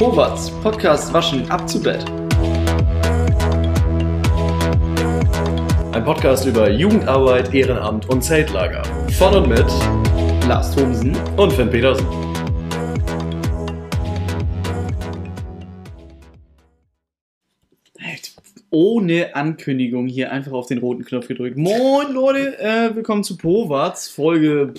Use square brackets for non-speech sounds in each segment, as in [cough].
Howards Podcast Waschen ab zu Bett. Ein Podcast über Jugendarbeit, Ehrenamt und Zeltlager. Von und mit Lars Thomsen. und Finn Petersen. Ohne Ankündigung hier einfach auf den roten Knopf gedrückt. Moin Leute, äh, willkommen zu Powards Folge.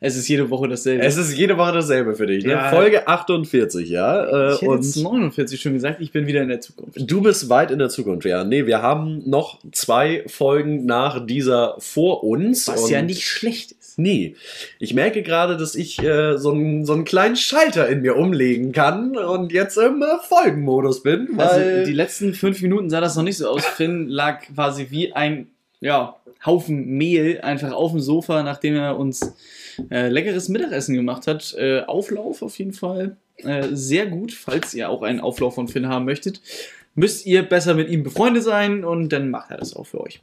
Es ist jede Woche dasselbe. Es ist jede Woche dasselbe für dich. Ne? Ja. Folge 48, ja. Äh, ich hätte jetzt und 49 schon gesagt, ich bin wieder in der Zukunft. du bist weit in der Zukunft, ja. Nee, wir haben noch zwei Folgen nach dieser vor uns. Was ja nicht schlecht ist. Nee. Ich merke gerade, dass ich äh, so, einen, so einen kleinen Schalter in mir umlegen kann und jetzt im äh, Folgenmodus bin. Weil Also die letzten fünf Minuten sah das noch nicht so aus. Finn lag quasi wie ein ja, Haufen Mehl einfach auf dem Sofa, nachdem er uns äh, leckeres Mittagessen gemacht hat. Äh, Auflauf auf jeden Fall. Äh, sehr gut, falls ihr auch einen Auflauf von Finn haben möchtet. Müsst ihr besser mit ihm befreundet sein und dann macht er das auch für euch.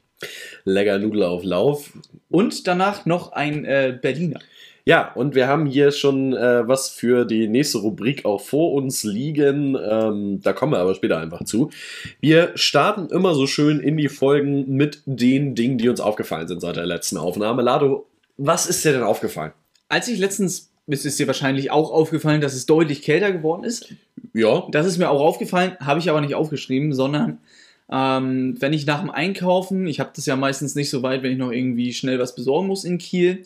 lecker Nudelauflauf. Und danach noch ein äh, Berliner. Ja, und wir haben hier schon äh, was für die nächste Rubrik auch vor uns liegen. Ähm, da kommen wir aber später einfach zu. Wir starten immer so schön in die Folgen mit den Dingen, die uns aufgefallen sind seit der letzten Aufnahme. Lado, was ist dir denn aufgefallen? Als ich letztens, es ist dir wahrscheinlich auch aufgefallen, dass es deutlich kälter geworden ist. Ja, Das ist mir auch aufgefallen, habe ich aber nicht aufgeschrieben, sondern ähm, wenn ich nach dem Einkaufen, ich habe das ja meistens nicht so weit, wenn ich noch irgendwie schnell was besorgen muss in Kiel,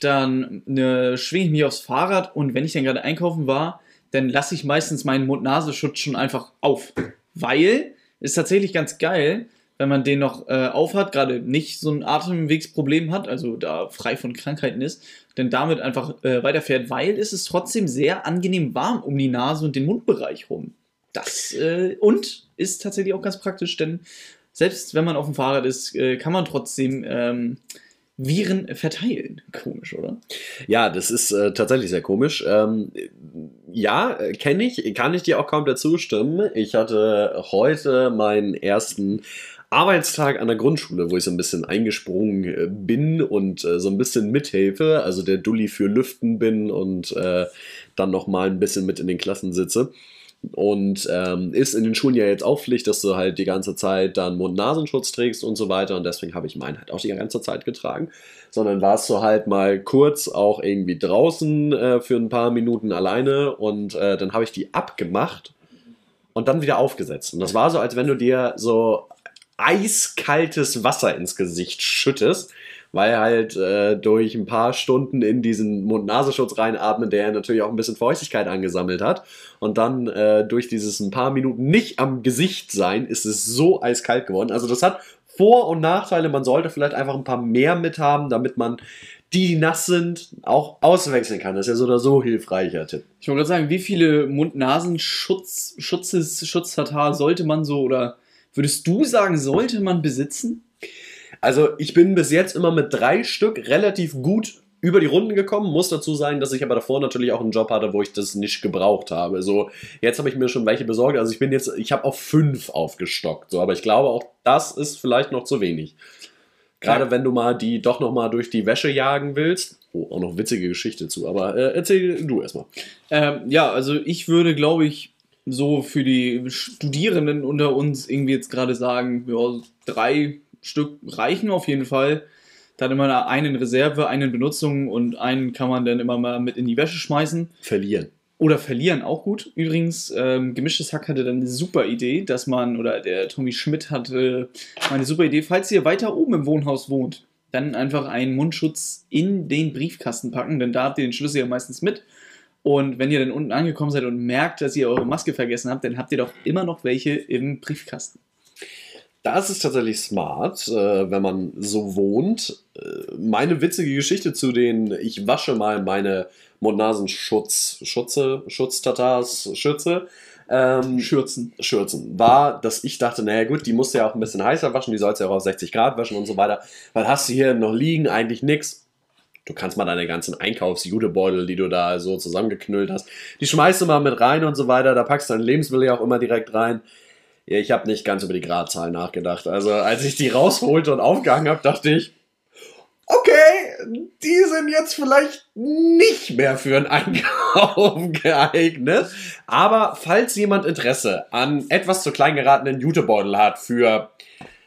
dann ne, schwinge ich mich aufs Fahrrad und wenn ich dann gerade einkaufen war, dann lasse ich meistens meinen Mund-Nasenschutz schon einfach auf. Weil, ist tatsächlich ganz geil, wenn man den noch äh, aufhat, gerade nicht so ein Atemwegsproblem hat, also da frei von Krankheiten ist, denn damit einfach äh, weiterfährt, weil es ist trotzdem sehr angenehm warm um die Nase und den Mundbereich rum. Das äh, und ist tatsächlich auch ganz praktisch, denn selbst wenn man auf dem Fahrrad ist, äh, kann man trotzdem ähm, Viren verteilen. Komisch, oder? ja, das ist äh, tatsächlich sehr komisch. Ähm, ja, kenne ich, kann ich dir auch komplett zustimmen. Ich hatte heute meinen ersten Arbeitstag an der Grundschule, wo ich so ein bisschen eingesprungen äh, bin und äh, so ein bisschen mithelfe, also der Dulli für Lüften bin und äh, dann noch mal ein bisschen mit in den Klassen sitze. Und ähm, ist in den Schulen ja jetzt auch Pflicht, dass du halt die ganze Zeit dann Mund-Nasenschutz trägst und so weiter. Und deswegen habe ich meinen halt auch die ganze Zeit getragen. Sondern warst du halt mal kurz auch irgendwie draußen äh, für ein paar Minuten alleine und äh, dann habe ich die abgemacht und dann wieder aufgesetzt. Und das war so, als wenn du dir so eiskaltes Wasser ins Gesicht schüttest, weil halt äh, durch ein paar Stunden in diesen Mund-Nasenschutz reinatmen, der natürlich auch ein bisschen Feuchtigkeit angesammelt hat. Und dann äh, durch dieses ein paar Minuten nicht am Gesicht sein, ist es so eiskalt geworden. Also das hat Vor- und Nachteile. Man sollte vielleicht einfach ein paar mehr mit haben, damit man die, die nass sind, auch auswechseln kann. Das ist ja so oder so hilfreicher Tipp. Ich wollte gerade sagen, wie viele Mund-Nasen-Schutz, Schutzes, Schutztata sollte man so oder würdest du sagen, sollte man besitzen? Also ich bin bis jetzt immer mit drei Stück relativ gut über die Runden gekommen. Muss dazu sagen, dass ich aber davor natürlich auch einen Job hatte, wo ich das nicht gebraucht habe. So, jetzt habe ich mir schon welche besorgt. Also ich bin jetzt, ich habe auf fünf aufgestockt. So, aber ich glaube auch, das ist vielleicht noch zu wenig. Gerade Ja. wenn du mal die doch noch mal durch die Wäsche jagen willst. Oh, auch noch witzige Geschichte zu. Aber äh, erzähl du erstmal. Ähm, ja, also ich würde, glaube ich, so für die Studierenden unter uns irgendwie jetzt gerade sagen, ja, drei Stück reichen auf jeden Fall. Dann immer einen in Reserve, einen in Benutzung und einen kann man dann immer mal mit in die Wäsche schmeißen. Verlieren. Oder verlieren, auch gut. Übrigens, ähm, Gemischtes Hack hatte dann eine super Idee, dass man, oder der Tommy Schmidt hatte eine super Idee, falls ihr weiter oben im Wohnhaus wohnt, dann einfach einen Mundschutz in den Briefkasten packen, denn da habt ihr den Schlüssel ja meistens mit. Und wenn ihr dann unten angekommen seid und merkt, dass ihr eure Maske vergessen habt, dann habt ihr doch immer noch welche im Briefkasten. Das ist tatsächlich smart, äh, wenn man so wohnt. Äh, meine witzige Geschichte zu den, ich wasche mal meine Mund-Nasen-Schutz, Schutze, Schutztatas, Schütze, ähm, Schürzen. Schürzen, war, dass ich dachte, naja gut, die musst du ja auch ein bisschen heißer waschen, die sollst du ja auch auf 60 Grad waschen und so weiter. Weil hast du hier noch liegen, eigentlich nix. Du kannst mal deine ganzen Einkaufsjudebeutel, die du da so zusammengeknüllt hast, die schmeißt du mal mit rein und so weiter. Da packst du dein Lebensmittel ja auch immer direkt rein. Ja, ich habe nicht ganz über die Gradzahl nachgedacht. Also als ich die rausholte und aufgehangen habe, dachte ich, okay, die sind jetzt vielleicht nicht mehr für einen Einkauf [laughs] geeignet. Aber falls jemand Interesse an etwas zu klein geratenen Jutebeutel hat für,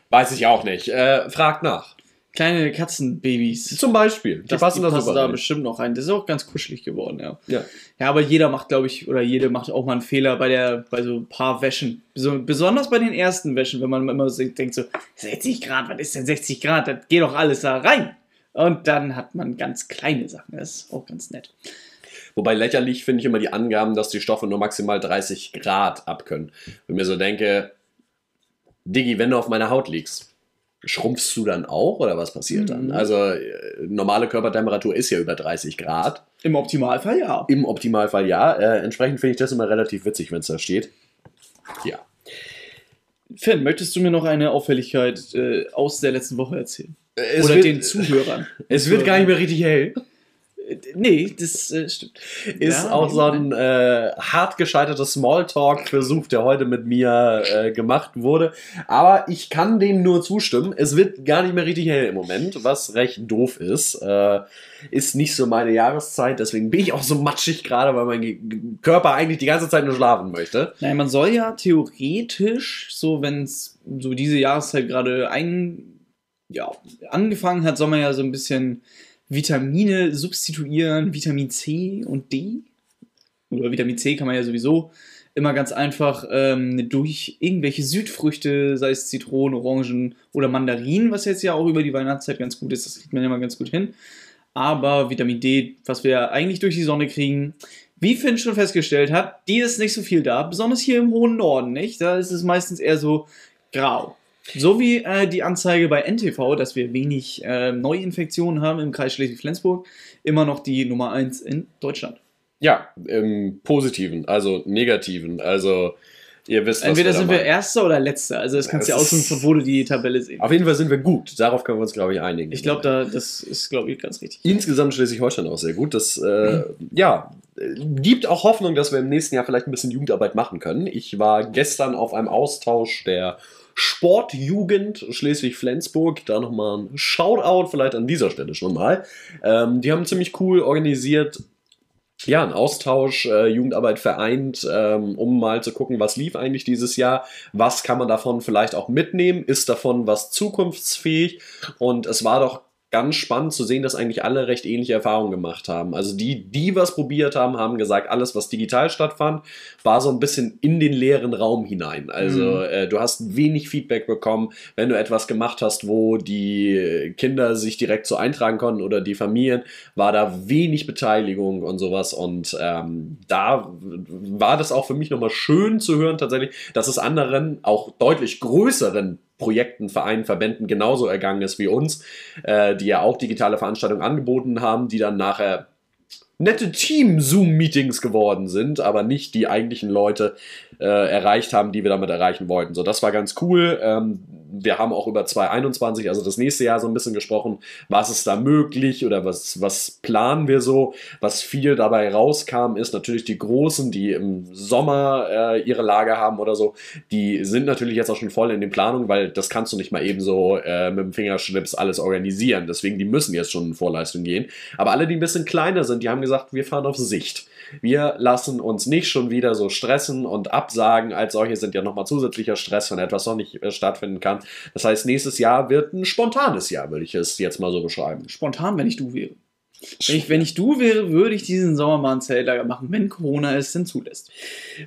weiß ich auch nicht, äh, fragt nach. Kleine Katzenbabys. Zum Beispiel. Die Das, passen die da passen da bestimmt noch rein. Das ist auch ganz kuschelig geworden, ja. Ja. Ja, aber jeder macht, glaube ich, oder jede macht auch mal einen Fehler bei der, bei so ein paar Wäschen. So, besonders bei den ersten Wäschen, wenn man immer so denkt so, 60 Grad, was ist denn 60 Grad? Das geht doch alles da rein. Und dann hat man ganz kleine Sachen. Das ist auch ganz nett. Wobei lächerlich finde ich immer die Angaben, dass die Stoffe nur maximal 30 Grad abkönnen. Wenn ich mir so denke, Diggi, wenn du auf meiner Haut liegst, schrumpfst du dann auch oder was passiert dann? Mhm. Also äh, normale Körpertemperatur ist ja über 30 Grad. Im Optimalfall ja. Im Optimalfall ja. Äh, entsprechend finde ich das immer relativ witzig, wenn es da steht. Ja. Finn, möchtest du mir noch eine Auffälligkeit äh, aus der letzten Woche erzählen? Es oder wird, den Zuhörern? [laughs] es wird gar nicht mehr richtig hell. Nee, das äh, stimmt. Ist Ja, auch so ein äh, hart gescheiterter Smalltalk-Versuch, der heute mit mir äh, gemacht wurde. Aber ich kann dem nur zustimmen. Es wird gar nicht mehr richtig hell im Moment, was recht doof ist. Äh, ist nicht so meine Jahreszeit, deswegen bin ich auch so matschig gerade, weil mein Körper eigentlich die ganze Zeit nur schlafen möchte. Nein, man soll ja theoretisch, so wenn es so diese Jahreszeit gerade ein, ja, angefangen hat, soll man ja so ein bisschen Vitamine substituieren, Vitamin C und D. Oder Vitamin C kann man ja sowieso immer ganz einfach ähm, durch irgendwelche Südfrüchte, sei es Zitronen, Orangen oder Mandarinen, was jetzt ja auch über die Weihnachtszeit ganz gut ist, das kriegt man ja mal ganz gut hin. Aber Vitamin D, was wir eigentlich durch die Sonne kriegen, wie Finn schon festgestellt hat, die ist nicht so viel da, besonders hier im hohen Norden, nicht? Da ist es meistens eher so grau. So wie äh, die Anzeige bei NTV, dass wir wenig äh, Neuinfektionen haben im Kreis Schleswig-Flensburg, immer noch die Nummer 1 in Deutschland. Ja, im Positiven, also Negativen. Also, ihr wisst, Entweder sind wir. Erster oder Letzter. Also das kannst du Ja, ja aussuchen, von wo du die Tabelle sehen. Auf jeden Fall sind wir gut. Darauf können wir uns, glaube ich, einigen. Ich glaube, da, das ist, glaube ich, ganz richtig. Insgesamt Schleswig-Holstein auch sehr gut. Das äh, ja, äh, gibt auch Hoffnung, dass wir im nächsten Jahr vielleicht ein bisschen Jugendarbeit machen können. Ich war gestern auf einem Austausch der Sportjugend Schleswig-Flensburg. Da nochmal ein Shoutout vielleicht an dieser Stelle schon mal. Ähm, die haben ziemlich cool organisiert. Ja, ein Austausch, äh, Jugendarbeit vereint, ähm, um mal zu gucken, was lief eigentlich dieses Jahr, was kann man davon vielleicht auch mitnehmen, ist davon was zukunftsfähig und es war doch ganz spannend zu sehen, dass eigentlich alle recht ähnliche Erfahrungen gemacht haben. Also die, die was probiert haben, haben gesagt, alles, was digital stattfand, war so ein bisschen in den leeren Raum hinein. Also Mhm. äh, du hast wenig Feedback bekommen, wenn du etwas gemacht hast, wo die Kinder sich direkt so eintragen konnten oder die Familien, war da wenig Beteiligung und sowas. Und ähm, da war das auch für mich nochmal schön zu hören, tatsächlich, dass es anderen, auch deutlich größeren Projekten, Vereinen, Verbänden genauso ergangen ist wie uns, äh, die ja auch digitale Veranstaltungen angeboten haben, die dann nachher nette Team-Zoom-Meetings geworden sind, aber nicht die eigentlichen Leute äh, erreicht haben, die wir damit erreichen wollten. So, das war ganz cool. Ähm, wir haben auch über 2021, also das nächste Jahr, so ein bisschen gesprochen, was ist da möglich oder was, was planen wir so. Was viel dabei rauskam, ist natürlich die Großen, die im Sommer äh, ihre Lager haben oder so, die sind natürlich jetzt auch schon voll in den Planungen, weil das kannst du nicht mal eben so äh, mit dem Fingerschnips alles organisieren. Deswegen, die müssen jetzt schon in Vorleistung gehen. Aber alle, die ein bisschen kleiner sind, die haben gesagt, wir fahren auf Sicht. Wir lassen uns nicht schon wieder so stressen und absagen. Als solche sind ja nochmal zusätzlicher Stress, wenn etwas noch nicht äh, stattfinden kann. Das heißt, nächstes Jahr wird ein spontanes Jahr, würde ich es jetzt mal so beschreiben. Spontan, wenn ich du wäre. Wenn ich, wenn ich du wäre, würde ich diesen Sommer mal ein Zeltlager machen, wenn Corona es denn zulässt.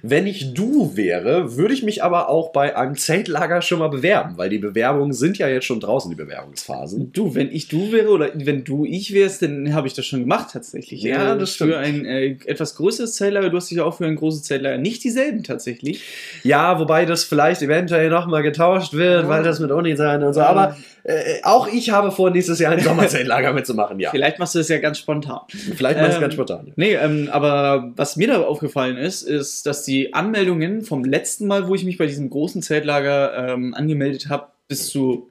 Wenn ich du wäre, würde ich mich aber auch bei einem Zeltlager schon mal bewerben, weil die Bewerbungen sind ja jetzt schon draußen, die Bewerbungsphasen. Du, wenn ich du wäre oder wenn du ich wärst, dann habe ich das schon gemacht tatsächlich. Ja, Äh, das stimmt. Für ein äh, etwas größeres Zeltlager, du hast dich ja auch für ein großes Zeltlager nicht dieselben tatsächlich. Ja, wobei das vielleicht eventuell nochmal getauscht wird, Ja. weil das mit Uni sein und so. Aber äh, auch ich habe vor, nächstes Jahr ein Sommerzeltlager [laughs] mitzumachen, ja. Vielleicht machst du das ja ganz spontan. Vielleicht mal Ähm, ganz spontan. Nee, ähm, aber was mir da aufgefallen ist, ist, dass die Anmeldungen vom letzten Mal, wo ich mich bei diesem großen Zeltlager ähm, angemeldet habe, bis zu,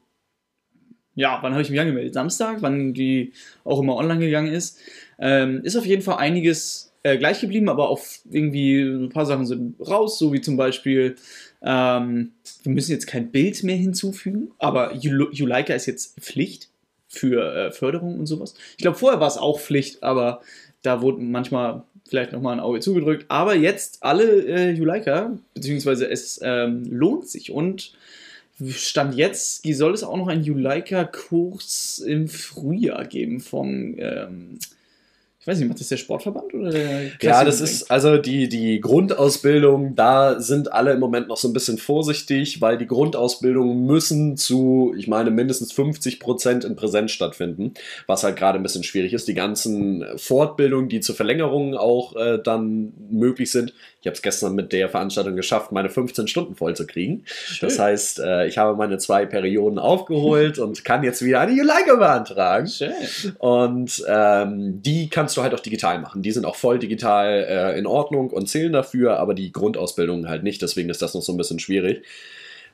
ja, wann habe ich mich angemeldet? Samstag, wann die auch immer online gegangen ist, ähm, ist auf jeden Fall einiges äh, gleich geblieben, aber auch irgendwie ein paar Sachen sind raus, so wie zum Beispiel, ähm, wir müssen jetzt kein Bild mehr hinzufügen, aber Ju- Juleika ist jetzt Pflicht für äh, Förderung und sowas. Ich glaube, vorher war es auch Pflicht, aber da wurde manchmal vielleicht nochmal ein Auge zugedrückt. Aber jetzt alle äh, Juleika, beziehungsweise es ähm, lohnt sich und Stand jetzt soll es auch noch einen Juleika-Kurs im Frühjahr geben vom ähm, ich weiß nicht, macht das der Sportverband oder der Ja, das ist also die, die Grundausbildung, da sind alle im Moment noch so ein bisschen vorsichtig, weil die Grundausbildungen müssen zu, ich meine, mindestens 50 Prozent in Präsenz stattfinden, was halt gerade ein bisschen schwierig ist. Die ganzen Fortbildungen, die zur Verlängerung auch äh, dann möglich sind. Ich habe es gestern mit der Veranstaltung geschafft, meine 15 Stunden voll zu kriegen. Schön. Das heißt, äh, ich habe meine zwei Perioden aufgeholt und kann jetzt wieder eine Juleika beantragen. Schön. Und ähm, die kannst kannst du halt auch digital machen. Die sind auch voll digital äh, in Ordnung und zählen dafür, aber die Grundausbildung halt nicht. Deswegen ist das noch so ein bisschen schwierig.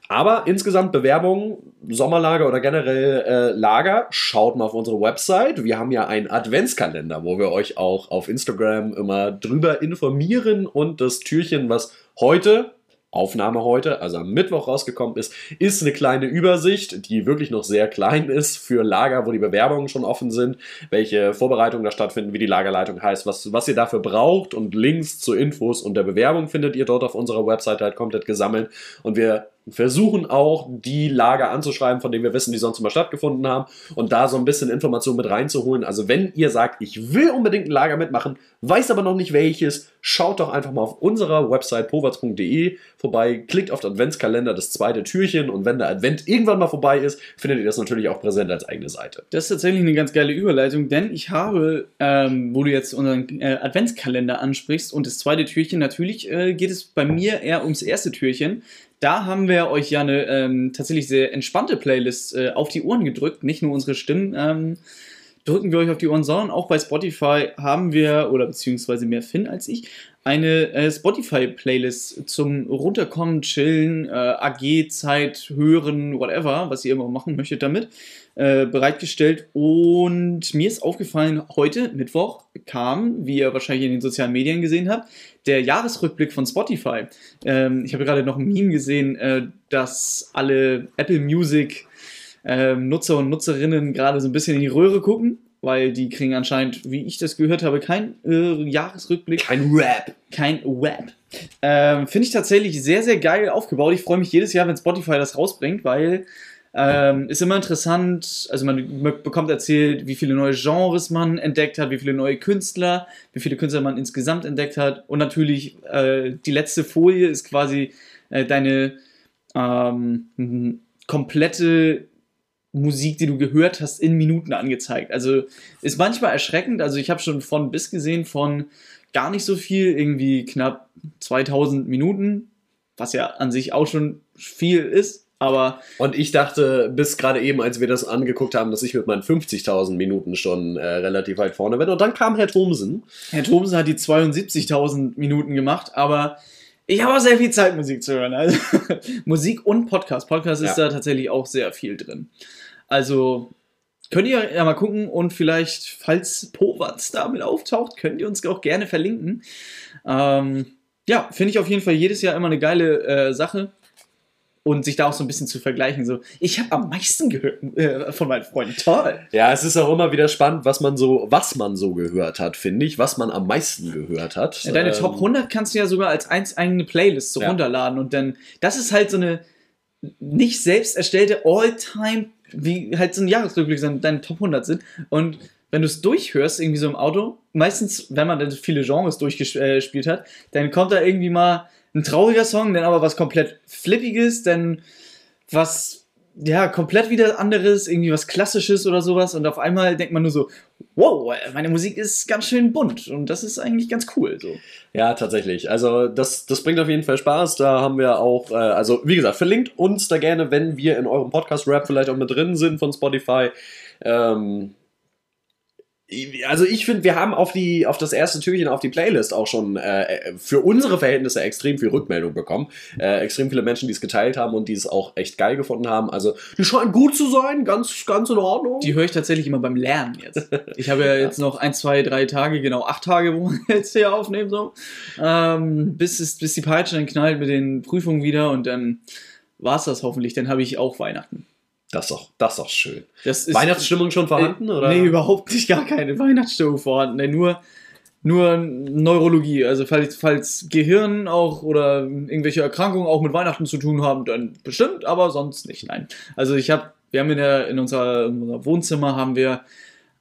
Aber insgesamt Bewerbung, Sommerlager oder generell äh, Lager, schaut mal auf unsere Website. Wir haben ja einen Adventskalender, wo wir euch auch auf Instagram immer drüber informieren und das Türchen, was heute Aufnahme heute, also am Mittwoch rausgekommen ist, ist eine kleine Übersicht, die wirklich noch sehr klein ist für Lager, wo die Bewerbungen schon offen sind, welche Vorbereitungen da stattfinden, wie die Lagerleitung heißt, was, was ihr dafür braucht und Links zu Infos und der Bewerbung findet ihr dort auf unserer Website halt komplett gesammelt und wir versuchen auch, die Lager anzuschreiben, von denen wir wissen, die sonst immer stattgefunden haben und da so ein bisschen Information mit reinzuholen. Also wenn ihr sagt, ich will unbedingt ein Lager mitmachen, weiß aber noch nicht welches, schaut doch einfach mal auf unserer Website powatz.de vorbei, klickt auf den Adventskalender, das zweite Türchen und wenn der Advent irgendwann mal vorbei ist, findet ihr das natürlich auch präsent als eigene Seite. Das ist tatsächlich eine ganz geile Überleitung, denn ich habe, ähm, wo du jetzt unseren äh, Adventskalender ansprichst und das zweite Türchen, natürlich äh, geht es bei mir eher ums erste Türchen, da haben wir euch ja eine ähm, tatsächlich sehr entspannte Playlist äh, auf die Ohren gedrückt. Nicht nur unsere Stimmen ähm, drücken wir euch auf die Ohren, sondern auch bei Spotify haben wir, oder beziehungsweise mehr Finn als ich, eine äh, Spotify-Playlist zum Runterkommen, Chillen, äh, AG-Zeit, Hören, whatever, was ihr immer machen möchtet damit, äh, bereitgestellt. Und mir ist aufgefallen, heute, Mittwoch, kam, wie ihr wahrscheinlich in den sozialen Medien gesehen habt, der Jahresrückblick von Spotify. Ähm, ich habe gerade noch ein Meme gesehen, äh, dass alle Apple Music ähm, Nutzer und Nutzerinnen gerade so ein bisschen in die Röhre gucken weil die kriegen anscheinend, wie ich das gehört habe, kein äh, Jahresrückblick. Kein Rap. Kein Rap. Ähm, Finde ich tatsächlich sehr, sehr geil aufgebaut. Ich freue mich jedes Jahr, wenn Spotify das rausbringt, weil ähm, ist immer interessant. Also man bekommt erzählt, wie viele neue Genres man entdeckt hat, wie viele neue Künstler, wie viele Künstler man insgesamt entdeckt hat. Und natürlich äh, die letzte Folie ist quasi äh, deine ähm, komplette Musik, die du gehört hast, in Minuten angezeigt. Also ist manchmal erschreckend. Also ich habe schon von bis gesehen von gar nicht so viel, irgendwie knapp 2000 Minuten, was ja an sich auch schon viel ist. Aber und ich dachte bis gerade eben, als wir das angeguckt haben, dass ich mit meinen 50.000 Minuten schon äh, relativ weit vorne bin. Und dann kam Herr Thomsen. Herr Thomsen hat die 72.000 Minuten gemacht, aber ich habe auch sehr viel Zeit, Musik zu hören. Also [laughs] Musik und Podcast. Podcast ist ja. da tatsächlich auch sehr viel drin. Also könnt ihr ja mal gucken und vielleicht, falls Powatz damit auftaucht, könnt ihr uns auch gerne verlinken. Ähm, ja, finde ich auf jeden Fall jedes Jahr immer eine geile äh, Sache und sich da auch so ein bisschen zu vergleichen. So, ich habe am meisten gehört äh, von meinen Freunden. Toll. Ja, es ist auch immer wieder spannend, was man so, was man so gehört hat, finde ich, was man am meisten gehört hat. Ja, deine ähm, Top 100 kannst du ja sogar als eins eigene Playlist so ja. runterladen und dann, das ist halt so eine nicht selbst erstellte All-Time, wie halt so ein Jahresrückblick deine Top 100 sind. Und wenn du es durchhörst, irgendwie so im Auto, meistens, wenn man dann viele Genres durchgespielt hat, dann kommt da irgendwie mal ein trauriger Song, dann aber was komplett Flippiges, dann was, ja, komplett wieder anderes, irgendwie was Klassisches oder sowas. Und auf einmal denkt man nur so, wow, meine Musik ist ganz schön bunt und das ist eigentlich ganz cool. So. Ja, tatsächlich. Also das, das bringt auf jeden Fall Spaß. Da haben wir auch, äh, also wie gesagt, verlinkt uns da gerne, wenn wir in eurem Podcast-Rap vielleicht auch mit drin sind von Spotify. Ähm, also ich finde, wir haben auf die auf das erste Türchen auf die Playlist auch schon äh, für unsere Verhältnisse extrem viel Rückmeldung bekommen. Äh, extrem viele Menschen, die es geteilt haben und die es auch echt geil gefunden haben. Also die scheinen gut zu sein, ganz ganz in Ordnung. Die höre ich tatsächlich immer beim Lernen jetzt. Ich habe ja [laughs] jetzt noch ein, zwei, drei Tage, genau acht Tage, wo wir jetzt hier aufnehmen so, ähm, bis es, bis die Peitsche dann knallt mit den Prüfungen wieder und dann war es das hoffentlich. Dann habe ich auch Weihnachten. Das ist doch, das ist doch schön. Das ist, Weihnachtsstimmung schon vorhanden, äh, oder? Nee, überhaupt nicht, gar keine Weihnachtsstimmung vorhanden. Nee, nur, nur Neurologie. Also falls, falls Gehirn auch oder irgendwelche Erkrankungen auch mit Weihnachten zu tun haben, dann bestimmt, aber sonst nicht, nein. Also ich habe, wir haben in, der, in, unserer, in unser Wohnzimmer haben wir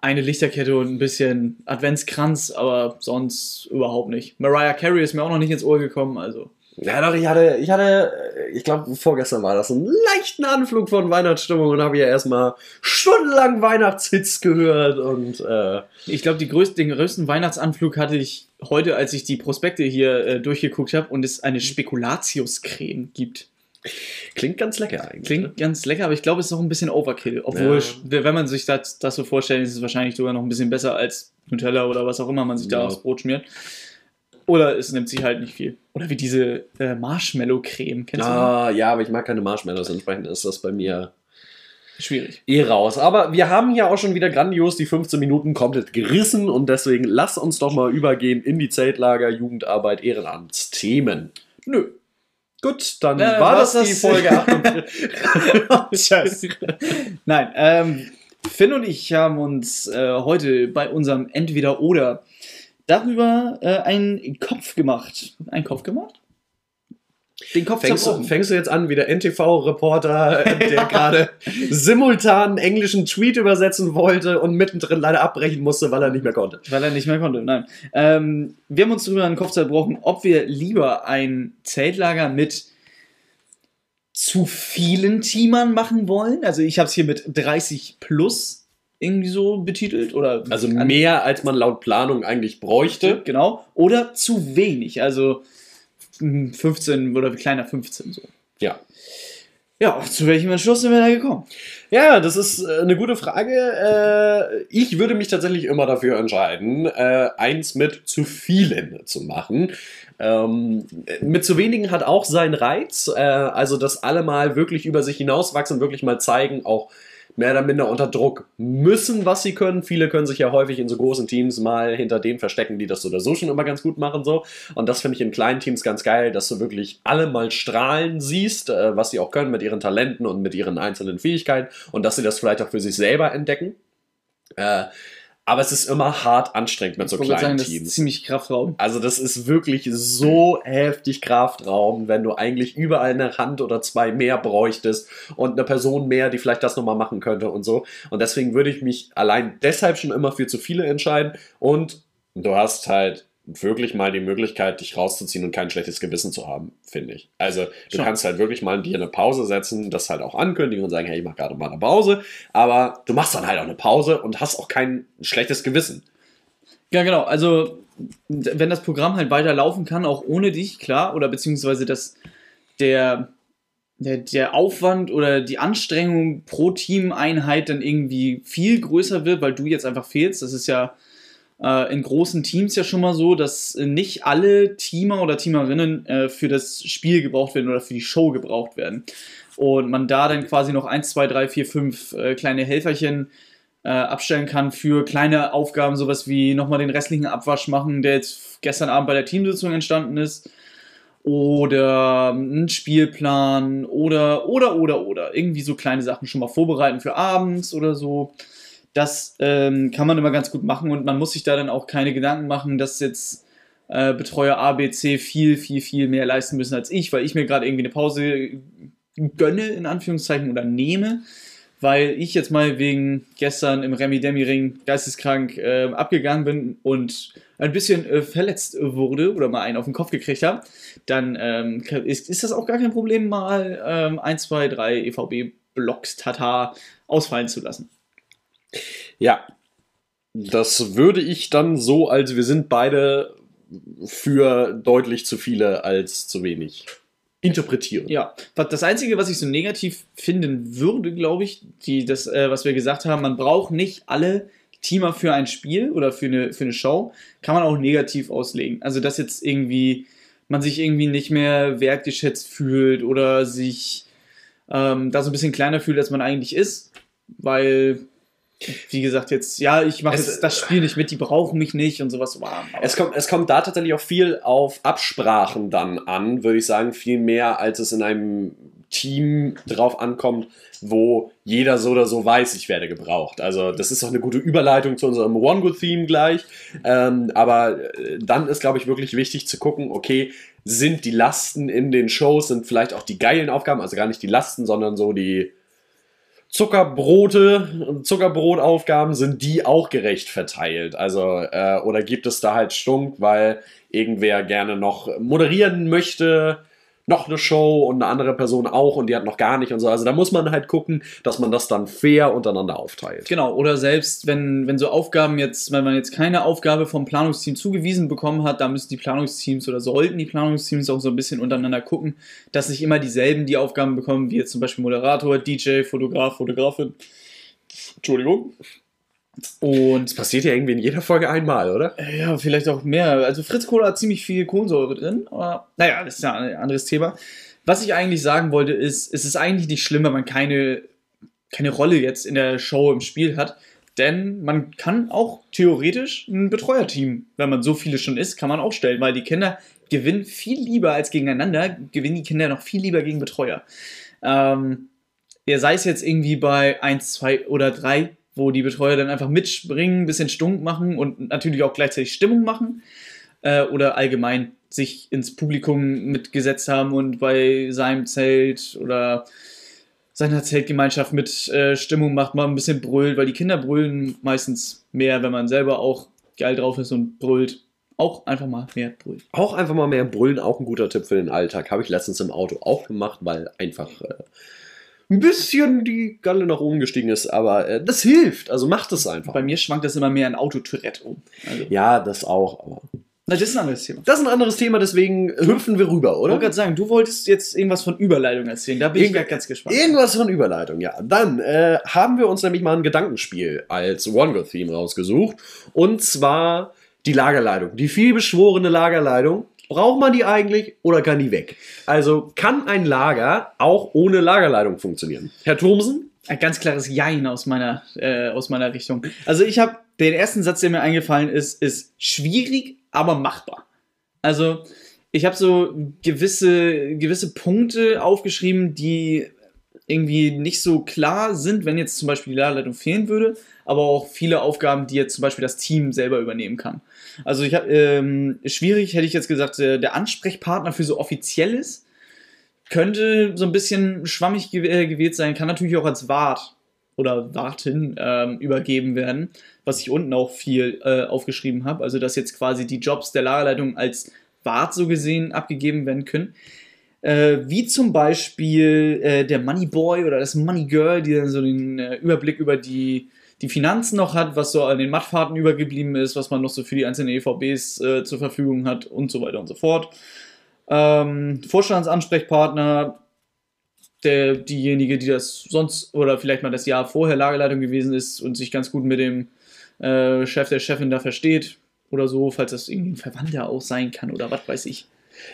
eine Lichterkette und ein bisschen Adventskranz, aber sonst überhaupt nicht. Mariah Carey ist mir auch noch nicht ins Ohr gekommen, also. Ja, doch, ich hatte, ich hatte, ich glaube, vorgestern war das, einen leichten Anflug von Weihnachtsstimmung und habe ja erstmal stundenlang Weihnachtshits gehört und äh, Ich glaube, den größten Weihnachtsanflug hatte ich heute, als ich die Prospekte hier äh, durchgeguckt habe und es eine Spekulatius-Creme gibt. klingt ganz lecker eigentlich. Klingt ne? ganz lecker, aber ich glaube, es ist auch ein bisschen Overkill. Obwohl, Ja. wenn man sich das, das so vorstellt, ist es wahrscheinlich sogar noch ein bisschen besser als Nutella oder was auch immer man sich da Ja. aufs Brot schmiert. Oder es nimmt sich halt nicht viel. Oder wie diese äh, Marshmallow-Creme. Kennst Ah, ja, aber ich mag keine Marshmallows, entsprechend ist das bei mir du? Schwierig. eh raus. Aber wir haben hier auch schon wieder grandios die 15 Minuten komplett gerissen und deswegen lass uns doch mal übergehen in die Zeltlager, Jugendarbeit, Ehrenamtsthemen. Nö. Gut, dann Äh, war was das die das- Folge 48. [laughs] Scheiße. Nein, ähm, Finn und ich haben uns äh, heute bei unserem Entweder-Oder darüber äh, einen Kopf gemacht. Einen Kopf gemacht? Den Kopf Fängst du, zerbrochen. fängst du jetzt an wie der NTV-Reporter, äh, der [laughs] gerade simultan einen englischen Tweet übersetzen wollte und mittendrin leider abbrechen musste, weil er nicht mehr konnte? Weil er nicht mehr konnte, nein. Ähm, wir haben uns darüber einen Kopf zerbrochen, ob wir lieber ein Zeltlager mit zu vielen Teamern machen wollen. Also ich habe es hier mit 30 plus irgendwie so betitelt. Oder Also mehr, als man laut Planung eigentlich bräuchte. Genau. Oder zu wenig. Also mm, 15 oder kleiner 15 so. Ja. Ja, zu welchem Entschluss sind wir da gekommen? Ja, das ist äh, eine gute Frage. Äh, ich würde mich tatsächlich immer dafür entscheiden, äh, eins mit zu vielen zu machen. Ähm, mit zu wenigen hat auch seinen Reiz. Also, dass alle mal wirklich über sich hinauswachsen, wirklich mal zeigen, auch mehr oder minder unter Druck müssen, was sie können. Viele können sich ja häufig in so großen Teams mal hinter denen verstecken, die das so oder so schon immer ganz gut machen. So. Und das finde ich in kleinen Teams ganz geil, dass du wirklich alle mal strahlen siehst, äh, was sie auch können mit ihren Talenten und mit ihren einzelnen Fähigkeiten und dass sie das vielleicht auch für sich selber entdecken. Äh, aber es ist immer hart anstrengend mit so Ich wollte kleinen sagen, das ist Teams. ziemlich Kraftraum. Also das ist wirklich so heftig Kraftraum, wenn du eigentlich überall eine Hand oder zwei mehr bräuchtest und eine Person mehr, die vielleicht das nochmal machen könnte und so. Und deswegen würde ich mich allein deshalb schon immer für zu viele entscheiden. Und du hast halt wirklich mal die Möglichkeit, dich rauszuziehen und kein schlechtes Gewissen zu haben, finde ich. Also du Schon. kannst halt wirklich mal dir eine Pause setzen, das halt auch ankündigen und sagen, hey, ich mache gerade mal eine Pause. Aber du machst dann halt auch eine Pause und hast auch kein schlechtes Gewissen. Ja, genau. Also, wenn das Programm halt weiter laufen kann, auch ohne dich, klar, oder beziehungsweise dass der, der, der Aufwand oder die Anstrengung pro Teameinheit dann irgendwie viel größer wird, weil du jetzt einfach fehlst. Das ist ja äh, in großen Teams ja schon mal so, dass nicht alle Teamer oder Teamerinnen äh, für das Spiel gebraucht werden oder für die Show gebraucht werden. Und man da dann quasi noch 1, 2, 3, 4, 5 äh, kleine Helferchen äh, abstellen kann für kleine Aufgaben, sowas wie nochmal den restlichen Abwasch machen, der jetzt gestern Abend bei der Teamsitzung entstanden ist. Oder einen Spielplan oder, oder, oder, oder. Irgendwie so kleine Sachen schon mal vorbereiten für abends oder so. Das ähm, kann man immer ganz gut machen und man muss sich da dann auch keine Gedanken machen, dass jetzt äh, Betreuer A, B, C viel, viel, viel mehr leisten müssen als ich, weil ich mir gerade irgendwie eine Pause gönne, in Anführungszeichen, oder nehme, weil ich jetzt mal wegen gestern im Remi-Demi-Ring geisteskrank äh, abgegangen bin und ein bisschen äh, verletzt wurde oder mal einen auf den Kopf gekriegt habe, dann ähm, ist, ist das auch gar kein Problem, mal ähm, 1, 2, 3 EVB-Blocks Tata ausfallen zu lassen. Ja, das würde ich dann so, als wir sind beide für deutlich zu viele als zu wenig interpretieren. Ja, das Einzige, was ich so negativ finden würde, glaube ich, die, das, äh, was wir gesagt haben, man braucht nicht alle Teamer für ein Spiel oder für eine, für eine Show, kann man auch negativ auslegen. Also, dass jetzt irgendwie man sich irgendwie nicht mehr wertgeschätzt fühlt oder sich ähm, da so ein bisschen kleiner fühlt, als man eigentlich ist, weil, wie gesagt, jetzt, ja, ich mache das Spiel nicht mit, die brauchen mich nicht und sowas. Wow, Es kommt, es kommt da tatsächlich auch viel auf Absprachen dann an, würde ich sagen, viel mehr als es in einem Team drauf ankommt, wo jeder so oder so weiß, ich werde gebraucht. Also das ist auch eine gute Überleitung zu unserem One Good Theme gleich. Ähm, aber äh, dann ist, glaube ich, wirklich wichtig zu gucken, okay, sind die Lasten in den Shows, sind vielleicht auch die geilen Aufgaben, also gar nicht die Lasten, sondern so die Zuckerbrote und Zuckerbrotaufgaben, sind die auch gerecht verteilt? Also, äh, oder gibt es da halt Stunk, weil irgendwer gerne noch moderieren möchte, noch eine Show und eine andere Person auch und die hat noch gar nicht und so. Also da muss man halt gucken, dass man das dann fair untereinander aufteilt. Genau, oder selbst wenn, wenn so Aufgaben jetzt, wenn man jetzt keine Aufgabe vom Planungsteam zugewiesen bekommen hat, da müssen die Planungsteams oder sollten die Planungsteams auch so ein bisschen untereinander gucken, dass nicht immer dieselben die Aufgaben bekommen, wie jetzt zum Beispiel Moderator, DJ, Fotograf, Fotografin. Entschuldigung. Und das passiert ja irgendwie in jeder Folge einmal, oder? Ja, vielleicht auch mehr. Also Fritz Cola hat ziemlich viel Kohlensäure drin, aber naja, das ist ja ein anderes Thema. Was ich eigentlich sagen wollte, ist, es ist eigentlich nicht schlimm, wenn man keine, keine Rolle jetzt in der Show im Spiel hat. Denn man kann auch theoretisch ein Betreuerteam, wenn man so viele schon ist, kann man auch stellen, weil die Kinder gewinnen viel lieber als gegeneinander, gewinnen die Kinder noch viel lieber gegen Betreuer. Ähm, ja, sei es jetzt irgendwie bei 1, 2 oder 3 wo die Betreuer dann einfach mitspringen, ein bisschen stunk machen und natürlich auch gleichzeitig Stimmung machen äh, oder allgemein sich ins Publikum mitgesetzt haben und bei seinem Zelt oder seiner Zeltgemeinschaft mit äh, Stimmung macht, mal ein bisschen brüllt, weil die Kinder brüllen meistens mehr, wenn man selber auch geil drauf ist und brüllt. Auch einfach mal mehr brüllen. Auch einfach mal mehr brüllen, auch ein guter Tipp für den Alltag. Habe ich letztens im Auto auch gemacht, weil einfach äh, ein bisschen die Galle nach oben gestiegen ist, aber äh, das hilft. Also macht es einfach. Bei mir schwankt das immer mehr in Autotourette um. Also. Ja, das auch, aber. Na, das ist ein anderes Thema. Das ist ein anderes Thema, deswegen hüpfen wir rüber, oder? Ich wollte gerade sagen, du wolltest jetzt irgendwas von Überleitung erzählen. Da bin Irgend ich ganz gespannt. Irgendwas von Überleitung, ja. Dann äh, haben wir uns nämlich mal ein Gedankenspiel als One Good Theme rausgesucht. Und zwar die Lagerleitung. Die vielbeschworene Lagerleitung. Braucht man die eigentlich oder kann die weg? Also kann ein Lager auch ohne Lagerleitung funktionieren? Herr Thomsen? Ein ganz klares Jein aus meiner, äh, aus meiner Richtung. Also ich habe den ersten Satz, der mir eingefallen ist, ist schwierig, aber machbar. Also ich habe so gewisse, gewisse Punkte aufgeschrieben, die irgendwie nicht so klar sind, wenn jetzt zum Beispiel die Lagerleitung fehlen würde, aber auch viele Aufgaben, die jetzt zum Beispiel das Team selber übernehmen kann. Also ich habe ähm, schwierig, hätte ich jetzt gesagt, äh, der Ansprechpartner für so offizielles könnte so ein bisschen schwammig äh, gewählt sein, kann natürlich auch als Wart oder Wartin ähm, übergeben werden, was ich unten auch viel äh, aufgeschrieben habe. Also dass jetzt quasi die Jobs der Lagerleitung als Wart so gesehen abgegeben werden können. Äh, wie zum Beispiel äh, der Money Boy oder das Money Girl, die dann so den äh, Überblick über die die Finanzen noch hat, was so an den Mattfahrten übergeblieben ist, was man noch so für die einzelnen EVBs äh, zur Verfügung hat und so weiter und so fort. Ähm, Vorstandsansprechpartner, der, diejenige, die das sonst oder vielleicht mal das Jahr vorher Lagerleitung gewesen ist und sich ganz gut mit dem äh, Chef der Chefin da versteht oder so, falls das irgendwie ein Verwandter auch sein kann oder was weiß ich.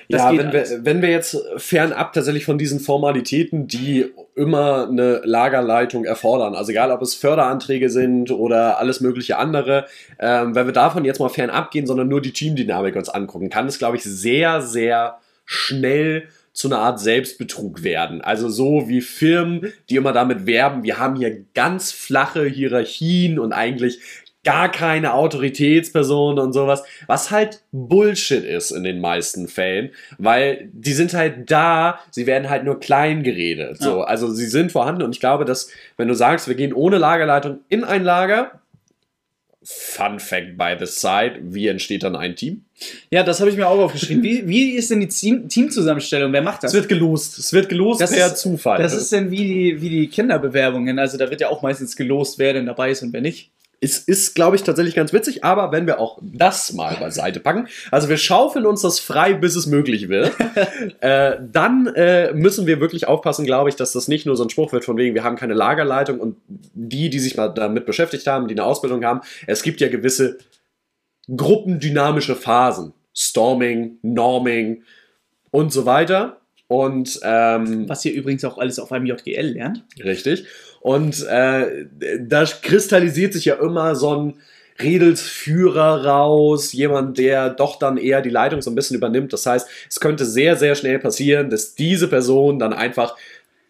Das ja, wenn wir, wenn wir jetzt fernab tatsächlich von diesen Formalitäten, die immer eine Lagerleitung erfordern, also egal ob es Förderanträge sind oder alles mögliche andere, ähm, wenn wir davon jetzt mal fernab gehen, sondern nur die Teamdynamik uns angucken, kann es, glaube ich, sehr, sehr schnell zu einer Art Selbstbetrug werden. Also so wie Firmen, die immer damit werben, wir haben hier ganz flache Hierarchien und eigentlich gar keine Autoritätsperson und sowas, was halt Bullshit ist in den meisten Fällen, weil die sind halt da, sie werden halt nur klein geredet. So, ja. also sie sind vorhanden und ich glaube, dass wenn du sagst, wir gehen ohne Lagerleitung in ein Lager, Fun Fact by the side, wie entsteht dann ein Team? Ja, das habe ich mir auch aufgeschrieben. Wie, wie ist denn die Team Teamzusammenstellung? Wer macht das? Es wird gelost. Es wird gelost das per ist, Zufall. Das ist dann wie die, wie die Kinderbewerbungen. Also da wird ja auch meistens gelost, wer denn dabei ist und wer nicht. Es ist, glaube ich, tatsächlich ganz witzig, aber wenn wir auch das mal beiseite packen, also wir schaufeln uns das frei, bis es möglich wird, [laughs] äh, dann äh, müssen wir wirklich aufpassen, glaube ich, dass das nicht nur so ein Spruch wird von wegen, wir haben keine Lagerleitung und die, die sich mal damit beschäftigt haben, die eine Ausbildung haben, es gibt ja gewisse gruppendynamische Phasen. Storming, Norming und so weiter. Und ähm, was ihr übrigens auch alles auf einem JGL lernt. Richtig. Und äh, da kristallisiert sich ja immer so ein Redelsführer raus, jemand, der doch dann eher die Leitung so ein bisschen übernimmt. Das heißt, es könnte sehr, sehr schnell passieren, dass diese Person dann einfach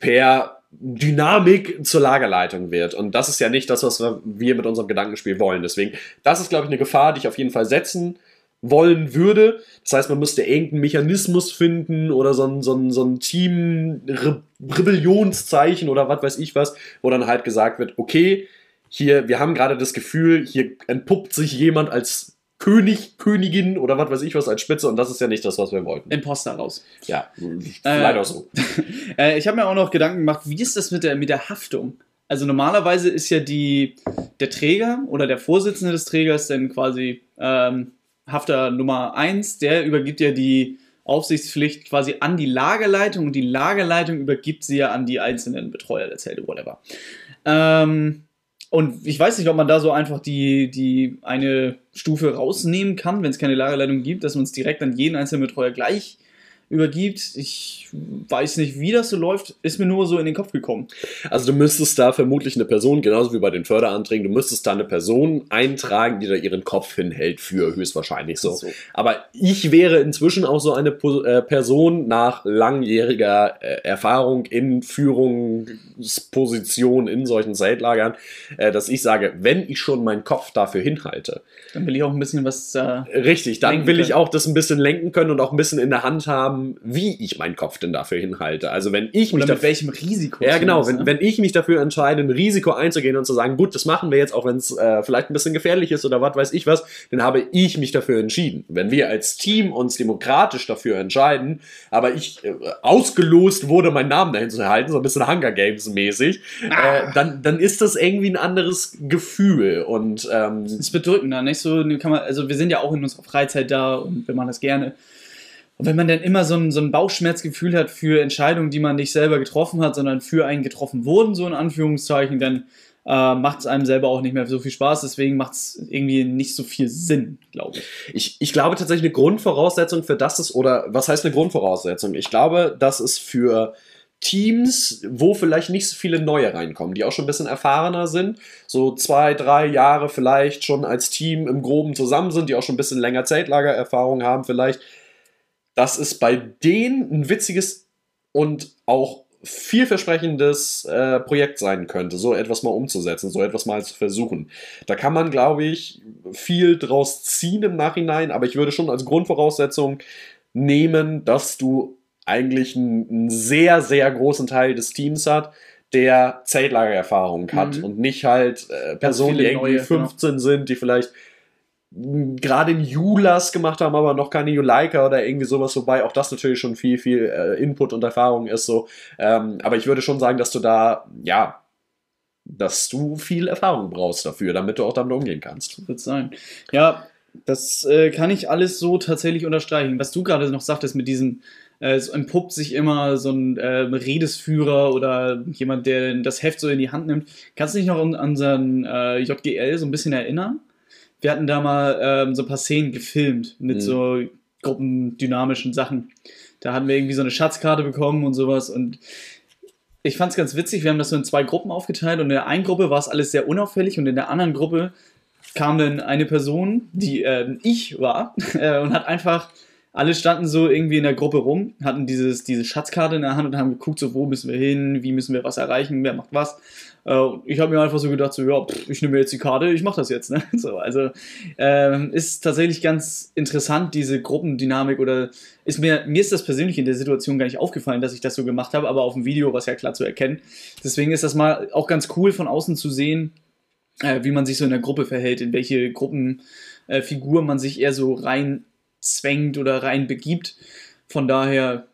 per Dynamik zur Lagerleitung wird. Und das ist ja nicht das, was wir mit unserem Gedankenspiel wollen. Deswegen, das ist, glaube ich, eine Gefahr, die ich auf jeden Fall setzen wollen würde. Das heißt, man müsste irgendeinen Mechanismus finden oder so ein, so ein, so ein Team-Rebellionszeichen oder was weiß ich was, wo dann halt gesagt wird, okay, hier, wir haben gerade das Gefühl, hier entpuppt sich jemand als König, Königin oder was weiß ich was als Spitze und das ist ja nicht das, was wir wollten. Imposter raus. Ja, äh, leider so. [laughs] äh, ich habe mir auch noch Gedanken gemacht, wie ist das mit der, mit der Haftung? Also normalerweise ist ja die, der Träger oder der Vorsitzende des Trägers dann quasi ähm, Hafter Nummer 1, der übergibt ja die Aufsichtspflicht quasi an die Lagerleitung und die Lagerleitung übergibt sie ja an die einzelnen Betreuer der Zelte, whatever. Ähm, und ich weiß nicht, ob man da so einfach die, die eine Stufe rausnehmen kann, wenn es keine Lagerleitung gibt, dass man es direkt an jeden einzelnen Betreuer gleich übergibt. Ich weiß nicht, wie das so läuft, ist mir nur so in den Kopf gekommen. Also du müsstest da vermutlich eine Person, genauso wie bei den Förderanträgen, du müsstest da eine Person eintragen, die da ihren Kopf hinhält für höchstwahrscheinlich so. so. Aber ich wäre inzwischen auch so eine äh, Person nach langjähriger äh, Erfahrung in Führungsposition in solchen Zeltlagern, äh, dass ich sage, wenn ich schon meinen Kopf dafür hinhalte, dann will ich auch ein bisschen was. Äh, richtig, dann will ich auch das ein bisschen lenken können und auch ein bisschen in der Hand haben, wie ich meinen Kopf denn dafür hinhalte. Also wenn ich Oder mich mit welchem Risiko. Ja, genau. Wenn, ne? wenn ich mich dafür entscheide, ein Risiko einzugehen und zu sagen, gut, das machen wir jetzt, auch wenn es äh, vielleicht ein bisschen gefährlich ist oder was weiß ich was, dann habe ich mich dafür entschieden. Wenn wir als Team uns demokratisch dafür entscheiden, aber ich äh, ausgelost wurde, meinen Namen dahin zu erhalten, so ein bisschen Hunger Games mäßig, ah. äh, dann, dann ist das irgendwie ein anderes Gefühl und ähm, ist bedrückender, nicht so, kann man, also wir sind ja auch in unserer Freizeit da und wir machen das gerne. Und wenn man dann immer so ein, so ein Bauchschmerzgefühl hat für Entscheidungen, die man nicht selber getroffen hat, sondern für einen getroffen wurden, so in Anführungszeichen, dann äh, macht es einem selber auch nicht mehr so viel Spaß. Deswegen macht es irgendwie nicht so viel Sinn, glaube ich. ich. Ich glaube tatsächlich eine Grundvoraussetzung für das ist, oder was heißt eine Grundvoraussetzung? Ich glaube, dass es für Teams, wo vielleicht nicht so viele neue reinkommen, die auch schon ein bisschen erfahrener sind, so zwei, drei Jahre vielleicht schon als Team im Groben zusammen sind, die auch schon ein bisschen länger Zeltlagererfahrung haben vielleicht, dass es bei denen ein witziges und auch vielversprechendes äh, Projekt sein könnte, so etwas mal umzusetzen, so etwas mal zu versuchen. Da kann man, glaube ich, viel draus ziehen im Nachhinein, aber ich würde schon als Grundvoraussetzung nehmen, dass du eigentlich einen, sehr, sehr großen Teil des Teams hat, der Zeltlagererfahrung hat mhm. und nicht halt äh, Personen, die irgendwie neue, 15 genau. sind, die vielleicht gerade in Julas gemacht haben, aber noch keine Juleika oder irgendwie sowas, wobei auch das natürlich schon viel, viel äh, Input und Erfahrung ist so. Ähm, aber ich würde schon sagen, dass du da, ja, dass du viel Erfahrung brauchst dafür, damit du auch damit umgehen kannst. Wird sein. Ja, das äh, kann ich alles so tatsächlich unterstreichen. Was du gerade noch sagtest mit diesem, äh, es entpuppt sich immer so ein äh, Redesführer oder jemand, der das Heft so in die Hand nimmt. Kannst du dich noch an unseren äh, JGL so ein bisschen erinnern? Wir hatten da mal ähm, so ein paar Szenen gefilmt mit mhm. so gruppendynamischen Sachen. Da hatten wir irgendwie so eine Schatzkarte bekommen und sowas und ich fand es ganz witzig, wir haben das so in zwei Gruppen aufgeteilt und in der einen Gruppe war es alles sehr unauffällig und in der anderen Gruppe kam dann eine Person, die äh, ich war [laughs] äh, und hat einfach alle standen so irgendwie in der Gruppe rum, hatten dieses, diese Schatzkarte in der Hand und haben geguckt, so wo müssen wir hin, wie müssen wir was erreichen, wer macht was. Äh, ich habe mir einfach so gedacht, so ja, pff, ich nehme jetzt die Karte, ich mache das jetzt. Ne? [laughs] So, also ähm, ist tatsächlich ganz interessant, diese Gruppendynamik oder ist mir, mir ist das persönlich in der Situation gar nicht aufgefallen, dass ich das so gemacht habe, aber auf dem Video war es ja klar zu erkennen. Deswegen ist das mal auch ganz cool von außen zu sehen, äh, wie man sich so in der Gruppe verhält, in welche Gruppenfigur äh, man sich eher so rein zwängt oder rein begibt. Von daher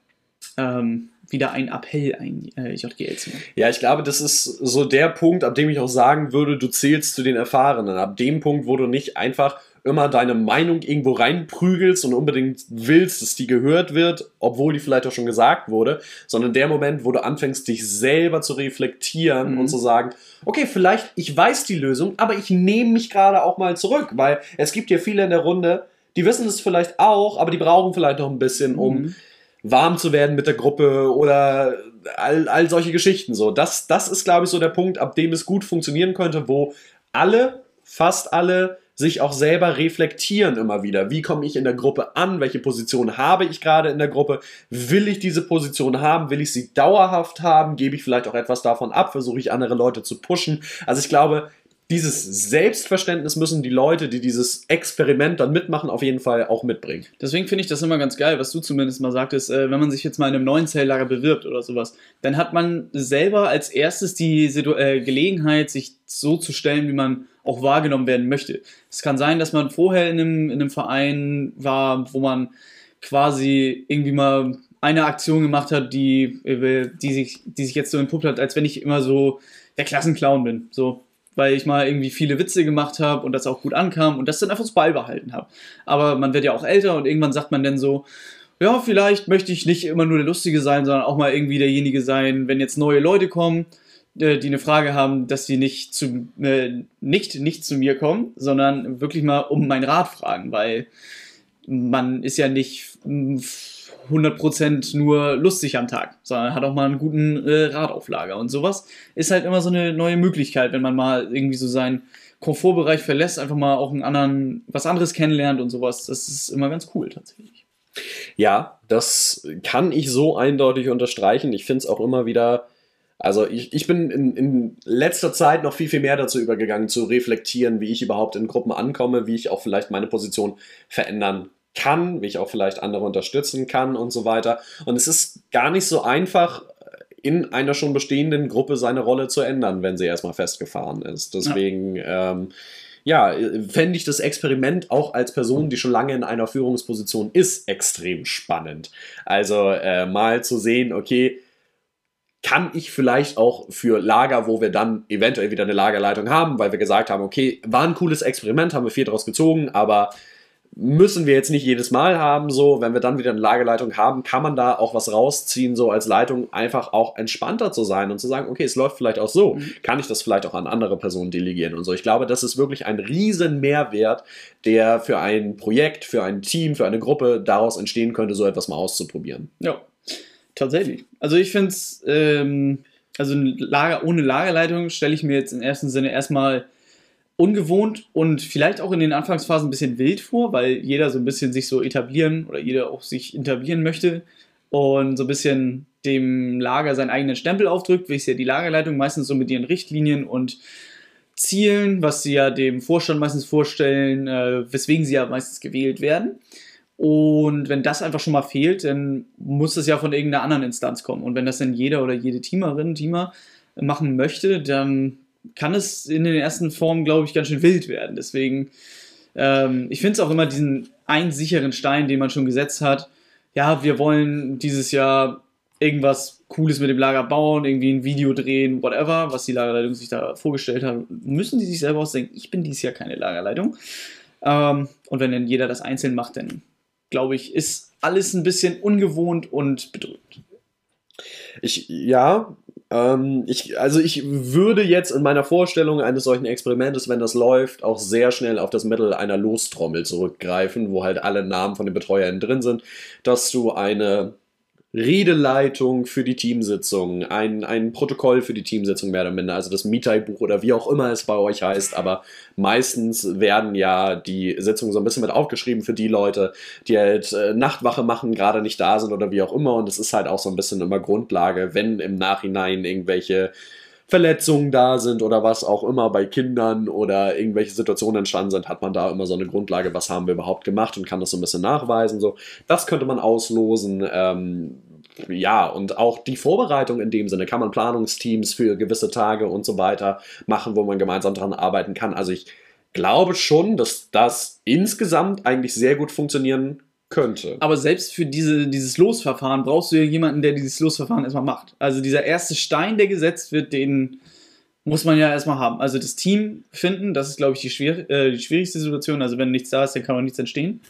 ähm, wieder ein Appell ein äh, JGL zu machen. Ja, ich glaube, das ist so der Punkt, ab dem ich auch sagen würde, du zählst zu den Erfahrenen. Ab dem Punkt, wo du nicht einfach immer deine Meinung irgendwo reinprügelst und unbedingt willst, dass die gehört wird, obwohl die vielleicht auch schon gesagt wurde, sondern der Moment, wo du anfängst, dich selber zu reflektieren mhm. und zu sagen, okay, vielleicht, ich weiß die Lösung, aber ich nehme mich gerade auch mal zurück, weil es gibt ja viele in der Runde, die wissen es vielleicht auch, aber die brauchen vielleicht noch ein bisschen, um mhm. warm zu werden mit der Gruppe oder all, all solche Geschichten. So, das, das ist, glaube ich, so der Punkt, ab dem es gut funktionieren könnte, wo alle, fast alle sich auch selber reflektieren immer wieder. Wie komme ich in der Gruppe an? Welche Position habe ich gerade in der Gruppe? Will ich diese Position haben? Will ich sie dauerhaft haben? Gebe ich vielleicht auch etwas davon ab? Versuche ich andere Leute zu pushen? Also ich glaube, dieses Selbstverständnis müssen die Leute, die dieses Experiment dann mitmachen, auf jeden Fall auch mitbringen. Deswegen finde ich das immer ganz geil, was du zumindest mal sagtest, äh, wenn man sich jetzt mal in einem neuen Zelllager bewirbt oder sowas, dann hat man selber als erstes die Situ äh, Gelegenheit, sich so zu stellen, wie man auch wahrgenommen werden möchte. Es kann sein, dass man vorher in einem, in einem Verein war, wo man quasi irgendwie mal eine Aktion gemacht hat, die, äh, die, sich, die sich jetzt so entpuppt hat, als wenn ich immer so der Klassenclown bin. So, weil ich mal irgendwie viele Witze gemacht habe und das auch gut ankam und das dann einfach so beibehalten habe. Aber man wird ja auch älter und irgendwann sagt man dann so, ja, vielleicht möchte ich nicht immer nur der Lustige sein, sondern auch mal irgendwie derjenige sein, wenn jetzt neue Leute kommen, äh, die eine Frage haben, dass sie nicht zu, äh, nicht, nicht zu mir kommen, sondern wirklich mal um meinen Rat fragen, weil man ist ja nicht 100% nur lustig am Tag, sondern hat auch mal einen guten äh, Radauflager. Und sowas ist halt immer so eine neue Möglichkeit, wenn man mal irgendwie so seinen Komfortbereich verlässt, einfach mal auch einen anderen, was anderes kennenlernt und sowas. Das ist immer ganz cool tatsächlich. Ja, das kann ich so eindeutig unterstreichen. Ich finde es auch immer wieder. Also ich, ich bin in, in letzter Zeit noch viel, viel mehr dazu übergegangen, zu reflektieren, wie ich überhaupt in Gruppen ankomme, wie ich auch vielleicht meine Position verändern kann, wie ich auch vielleicht andere unterstützen kann und so weiter. Und es ist gar nicht so einfach, in einer schon bestehenden Gruppe seine Rolle zu ändern, wenn sie erstmal festgefahren ist. Deswegen, ja, ähm, ja fände ich das Experiment auch als Person, die schon lange in einer Führungsposition ist, extrem spannend. Also äh, mal zu sehen, okay, kann ich vielleicht auch für Lager, wo wir dann eventuell wieder eine Lagerleitung haben, weil wir gesagt haben, okay, war ein cooles Experiment, haben wir viel daraus gezogen, aber müssen wir jetzt nicht jedes Mal haben, so, wenn wir dann wieder eine Lagerleitung haben, kann man da auch was rausziehen, so als Leitung einfach auch entspannter zu sein und zu sagen, okay, es läuft vielleicht auch so, mhm. kann ich das vielleicht auch an andere Personen delegieren und so. Ich glaube, das ist wirklich ein riesen Mehrwert, der für ein Projekt, für ein Team, für eine Gruppe daraus entstehen könnte, so etwas mal auszuprobieren. Ja, tatsächlich. Also ich finde es, ähm, also Lager, ohne Lagerleitung stelle ich mir jetzt im ersten Sinne erstmal ungewohnt und vielleicht auch in den Anfangsphasen ein bisschen wild vor, weil jeder so ein bisschen sich so etablieren oder jeder auch sich etablieren möchte und so ein bisschen dem Lager seinen eigenen Stempel aufdrückt, wie es ja die Lagerleitung meistens so mit ihren Richtlinien und Zielen, was sie ja dem Vorstand meistens vorstellen, äh, weswegen sie ja meistens gewählt werden. Und wenn das einfach schon mal fehlt, dann muss das ja von irgendeiner anderen Instanz kommen. Und wenn das dann jeder oder jede Teamerin, Teamer machen möchte, dann kann es in den ersten Formen, glaube ich, ganz schön wild werden. Deswegen, ähm, ich finde es auch immer diesen einen sicheren Stein, den man schon gesetzt hat. Ja, wir wollen dieses Jahr irgendwas Cooles mit dem Lager bauen, irgendwie ein Video drehen, whatever, was die Lagerleitung sich da vorgestellt hat, müssen die sich selber ausdenken. Ich bin dieses Jahr keine Lagerleitung. Ähm, und wenn dann jeder das einzeln macht, dann glaube ich, ist alles ein bisschen ungewohnt und bedrückt. Ich, ja, ähm, ich, also ich würde jetzt in meiner Vorstellung eines solchen Experimentes, wenn das läuft, auch sehr schnell auf das Mittel einer Lostrommel zurückgreifen, wo halt alle Namen von den Betreuern drin sind, dass du eine Redeleitung für die Teamsitzung, ein, ein Protokoll für die Teamsitzung mehr oder minder, also das Mitai-Buch oder wie auch immer es bei euch heißt, aber meistens werden ja die Sitzungen so ein bisschen mit aufgeschrieben für die Leute, die halt äh, Nachtwache machen, gerade nicht da sind oder wie auch immer. Und es ist halt auch so ein bisschen immer Grundlage, wenn im Nachhinein irgendwelche Verletzungen da sind oder was auch immer bei Kindern oder irgendwelche Situationen entstanden sind, hat man da immer so eine Grundlage, was haben wir überhaupt gemacht und kann das so ein bisschen nachweisen. So, das könnte man auslosen. Ähm, ja, und auch die Vorbereitung in dem Sinne kann man Planungsteams für gewisse Tage und so weiter machen, wo man gemeinsam daran arbeiten kann. Also ich glaube schon, dass das insgesamt eigentlich sehr gut funktionieren könnte. Aber selbst für diese, dieses Losverfahren brauchst du ja jemanden, der dieses Losverfahren erstmal macht. Also dieser erste Stein, der gesetzt wird, den muss man ja erstmal haben. Also das Team finden, das ist, glaube ich, die, schwer, äh, die schwierigste Situation. Also wenn nichts da ist, dann kann auch nichts entstehen.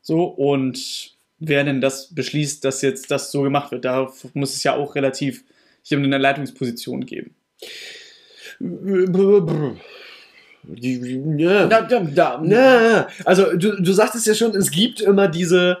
So, und wer denn das beschließt, dass jetzt das so gemacht wird, da muss es ja auch relativ hier eine Leitungsposition geben. Ja. Da, da, da. Ja. Also du, du sagtest ja schon, es gibt immer diese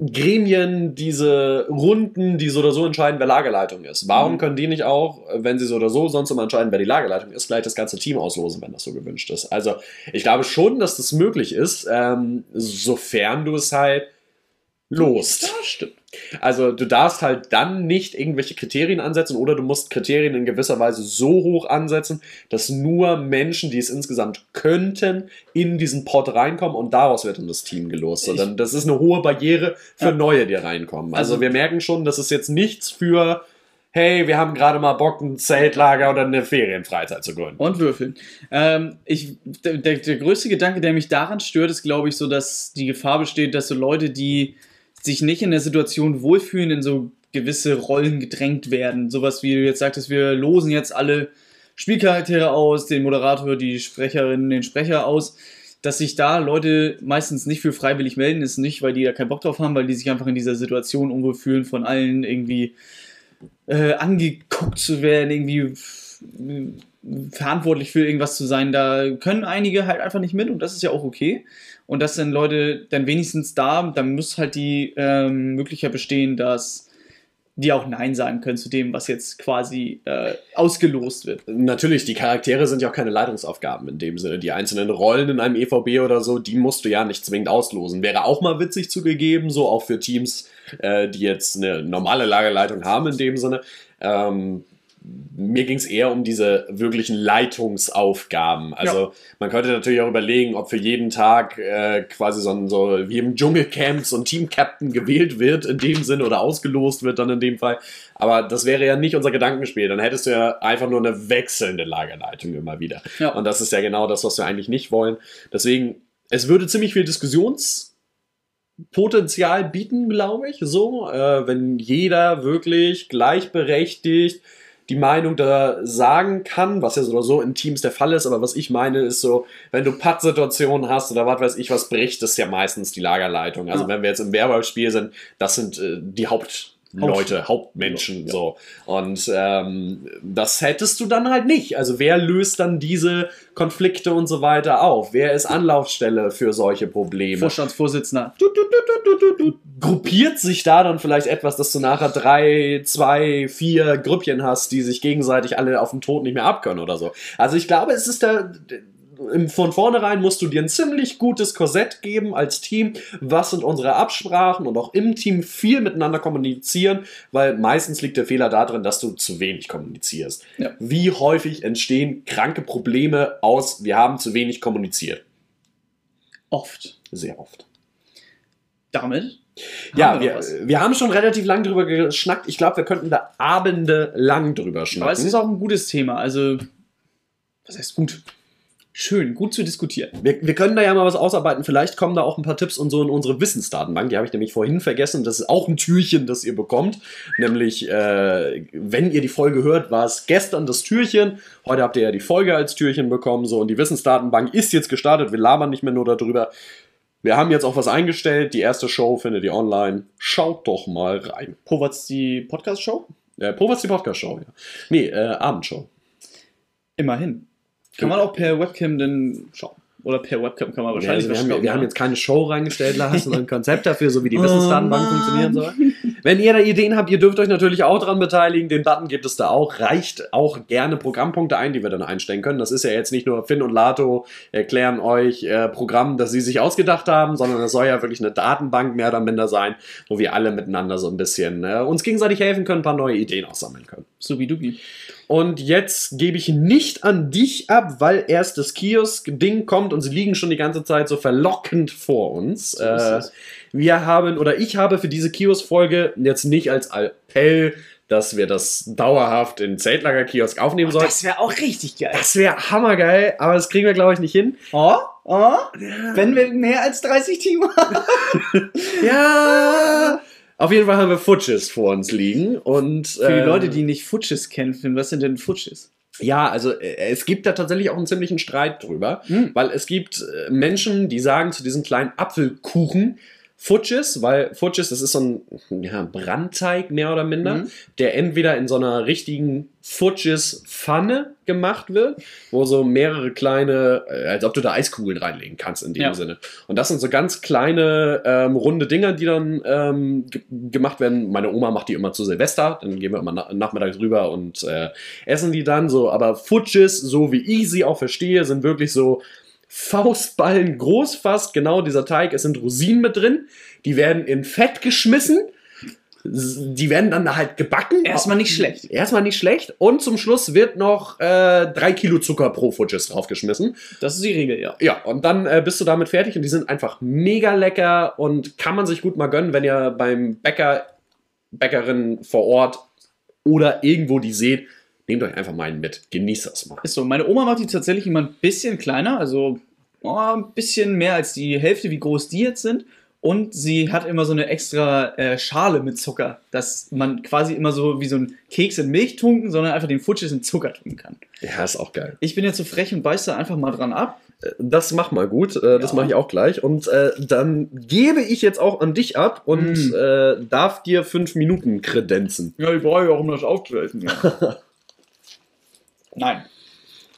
Gremien, diese Runden, die so oder so entscheiden, wer Lagerleitung ist. Warum Mhm. können die nicht auch, wenn sie so oder so sonst immer entscheiden, wer die Lagerleitung ist, gleich das ganze Team auslosen, wenn das so gewünscht ist? Also ich glaube schon, dass das möglich ist, ähm, sofern du es halt lost. Ja, stimmt. Also du darfst halt dann nicht irgendwelche Kriterien ansetzen oder du musst Kriterien in gewisser Weise so hoch ansetzen, dass nur Menschen, die es insgesamt könnten, in diesen Pot reinkommen und daraus wird dann das Team gelost. Ich- Sondern das ist eine hohe Barriere für Ja. neue, die reinkommen. Also, Also- wir merken schon, das ist jetzt nichts für, hey, wir haben gerade mal Bock, ein Zeltlager oder eine Ferienfreizeit zu gründen. Und würfeln. Ähm, ich, der, der größte Gedanke, der mich daran stört, ist, glaube ich, so, dass die Gefahr besteht, dass so Leute, die sich nicht in der Situation wohlfühlen, in so gewisse Rollen gedrängt werden. Sowas wie du jetzt sagtest, wir losen jetzt alle Spielcharaktere aus, den Moderator, die Sprecherin, den Sprecher aus. Dass sich da Leute meistens nicht für freiwillig melden, ist nicht, weil die da keinen Bock drauf haben, weil die sich einfach in dieser Situation unwohl fühlen, von allen irgendwie äh, angeguckt zu werden, irgendwie verantwortlich für irgendwas zu sein. Da können einige halt einfach nicht mit und das ist ja auch okay. Und dass dann Leute dann wenigstens da, dann muss halt die ähm, Möglichkeit bestehen, dass die auch Nein sagen können zu dem, was jetzt quasi äh, ausgelost wird. Natürlich, die Charaktere sind ja auch keine Leitungsaufgaben in dem Sinne. Die einzelnen Rollen in einem EVB oder so, die musst du ja nicht zwingend auslosen. Wäre auch mal witzig zugegeben, so auch für Teams, äh, die jetzt eine normale Lagerleitung haben in dem Sinne. Ähm, mir ging es eher um diese wirklichen Leitungsaufgaben. Also man könnte natürlich auch überlegen, ob für jeden Tag äh, quasi so, ein, so wie im Dschungelcamp so ein Team-Captain gewählt wird in dem Sinne oder ausgelost wird dann in dem Fall. Aber das wäre ja nicht unser Gedankenspiel. Dann hättest du ja einfach nur eine wechselnde Lagerleitung immer wieder. Ja. Und das ist ja genau das, was wir eigentlich nicht wollen. Deswegen, es würde ziemlich viel Diskussionspotenzial bieten, glaube ich, so, äh, wenn jeder wirklich gleichberechtigt die Meinung da sagen kann, was ja so oder so in Teams der Fall ist, aber was ich meine ist so, wenn du Putt-Situationen hast oder was weiß ich, was bricht, ist ja meistens die Lagerleitung. Also Ja. wenn wir jetzt im Werwolf-Spiel sind, das sind äh, die Hauptleute, Hauptmenschen, Ja. so. Und ähm, das hättest du dann halt nicht. Also wer löst dann diese Konflikte und so weiter auf? Wer ist Anlaufstelle für solche Probleme? Vorstandsvorsitzender. gruppiert sich da dann vielleicht etwas, dass du nachher drei, zwei, vier Grüppchen hast, die sich gegenseitig alle auf dem Tod nicht mehr abkönnen oder so. Also ich glaube, es ist da. Von vornherein musst du dir ein ziemlich gutes Korsett geben als Team. Was sind unsere Absprachen und auch im Team viel miteinander kommunizieren, weil meistens liegt der Fehler darin, dass du zu wenig kommunizierst. Ja. Wie häufig entstehen kranke Probleme aus, wir haben zu wenig kommuniziert? Oft. Sehr oft. Damit. Ja, haben wir, noch was. wir haben schon relativ lang drüber geschnackt. Ich glaube, wir könnten da Abende lang drüber Aber es schnacken. ist auch ein gutes Thema. Also, was heißt gut? Schön, gut zu diskutieren. Wir, wir können da ja mal was ausarbeiten. Vielleicht kommen da auch ein paar Tipps und so in unsere Wissensdatenbank. Die habe ich nämlich vorhin vergessen. Das ist auch ein Türchen, das ihr bekommt. Nämlich, äh, wenn ihr die Folge hört, war es gestern das Türchen. Heute habt ihr ja die Folge als Türchen bekommen. So, und die Wissensdatenbank ist jetzt gestartet. Wir labern nicht mehr nur darüber. Wir haben jetzt auch was eingestellt. Die erste Show findet ihr online. Schaut doch mal rein. Povert's die Podcast-Show? Äh, Prowas die Podcast-Show, ja. Nee, äh, Abendshow. Immerhin. Kann man auch per Webcam denn schauen. Oder per Webcam kann man Ja, wahrscheinlich also wir, haben, wir haben ja. jetzt keine Show reingestellt lassen, ein Konzept dafür, so wie die Oh Wissensdatenbank Mann. funktionieren soll. Wenn ihr da Ideen habt, ihr dürft euch natürlich auch dran beteiligen. Den Button gibt es da auch. Reicht auch gerne Programmpunkte ein, die wir dann einstellen können. Das ist ja jetzt nicht nur Finn und Lato erklären euch äh, Programm, das sie sich ausgedacht haben, sondern es soll ja wirklich eine Datenbank mehr oder minder sein, wo wir alle miteinander so ein bisschen äh, uns gegenseitig helfen können, ein paar neue Ideen auch sammeln können. Subidubi. Und jetzt gebe ich nicht an dich ab, weil erst das Kiosk-Ding kommt und sie liegen schon die ganze Zeit so verlockend vor uns. So ist äh. Wir haben, oder ich habe für diese Kiosk-Folge jetzt nicht als Appell, dass wir das dauerhaft in Zeltlager-Kiosk aufnehmen sollen. Das wäre auch richtig geil. Das wäre hammergeil, aber das kriegen wir, glaube ich, nicht hin. Oh, oh, wenn wir mehr als 30 Team haben. [laughs] Ja! Auf jeden Fall haben wir Futsches vor uns liegen und Für die äh, Leute, die nicht Futsches kennen, was sind denn Futsches? Ja, also äh, es gibt da tatsächlich auch einen ziemlichen Streit drüber, Hm. weil es gibt äh, Menschen, die sagen zu diesem kleinen Apfelkuchen, Fudges, weil Fudges, das ist so ein ja, Brandteig mehr oder minder, Mhm. der entweder in so einer richtigen Fudges-Pfanne gemacht wird, wo so mehrere kleine, äh, als ob du da Eiskugeln reinlegen kannst in dem Ja. Sinne. Und das sind so ganz kleine, ähm, runde Dinger, die dann ähm, ge- gemacht werden. Meine Oma macht die immer zu Silvester, dann gehen wir immer na nachmittags rüber und äh, essen die dann so. Aber Fudges, so wie ich sie auch verstehe, sind wirklich so Faustballen groß fast, genau dieser Teig. Es sind Rosinen mit drin. Die werden in Fett geschmissen. Die werden dann halt gebacken. Erstmal nicht schlecht. Erstmal nicht schlecht. Und zum Schluss wird noch äh, drei Kilo Zucker pro Fudges draufgeschmissen. Das ist die Regel, ja. Ja, und dann äh, bist du damit fertig und die sind einfach mega lecker und kann man sich gut mal gönnen, wenn ihr beim Bäcker, Bäckerin vor Ort oder irgendwo die seht. Nehmt euch einfach mal einen mit. Genießt das mal. Ist so. Meine Oma macht die tatsächlich immer ein bisschen kleiner, also oh, ein bisschen mehr als die Hälfte, wie groß die jetzt sind. Und sie hat immer so eine extra äh, Schale mit Zucker, dass man quasi immer so wie so ein Keks in Milch tunken, sondern einfach den Futsches in Zucker tunken kann. Ja, ist auch geil. Ich bin jetzt so frech und beiß da einfach mal dran ab. Das mach mal gut, äh, das Ja. mache ich auch gleich. Und äh, dann gebe ich jetzt auch an dich ab und Mm. äh, darf dir fünf Minuten kredenzen. Ja, ich brauche ja auch, um das aufzuessen. Ja. [laughs] Nein.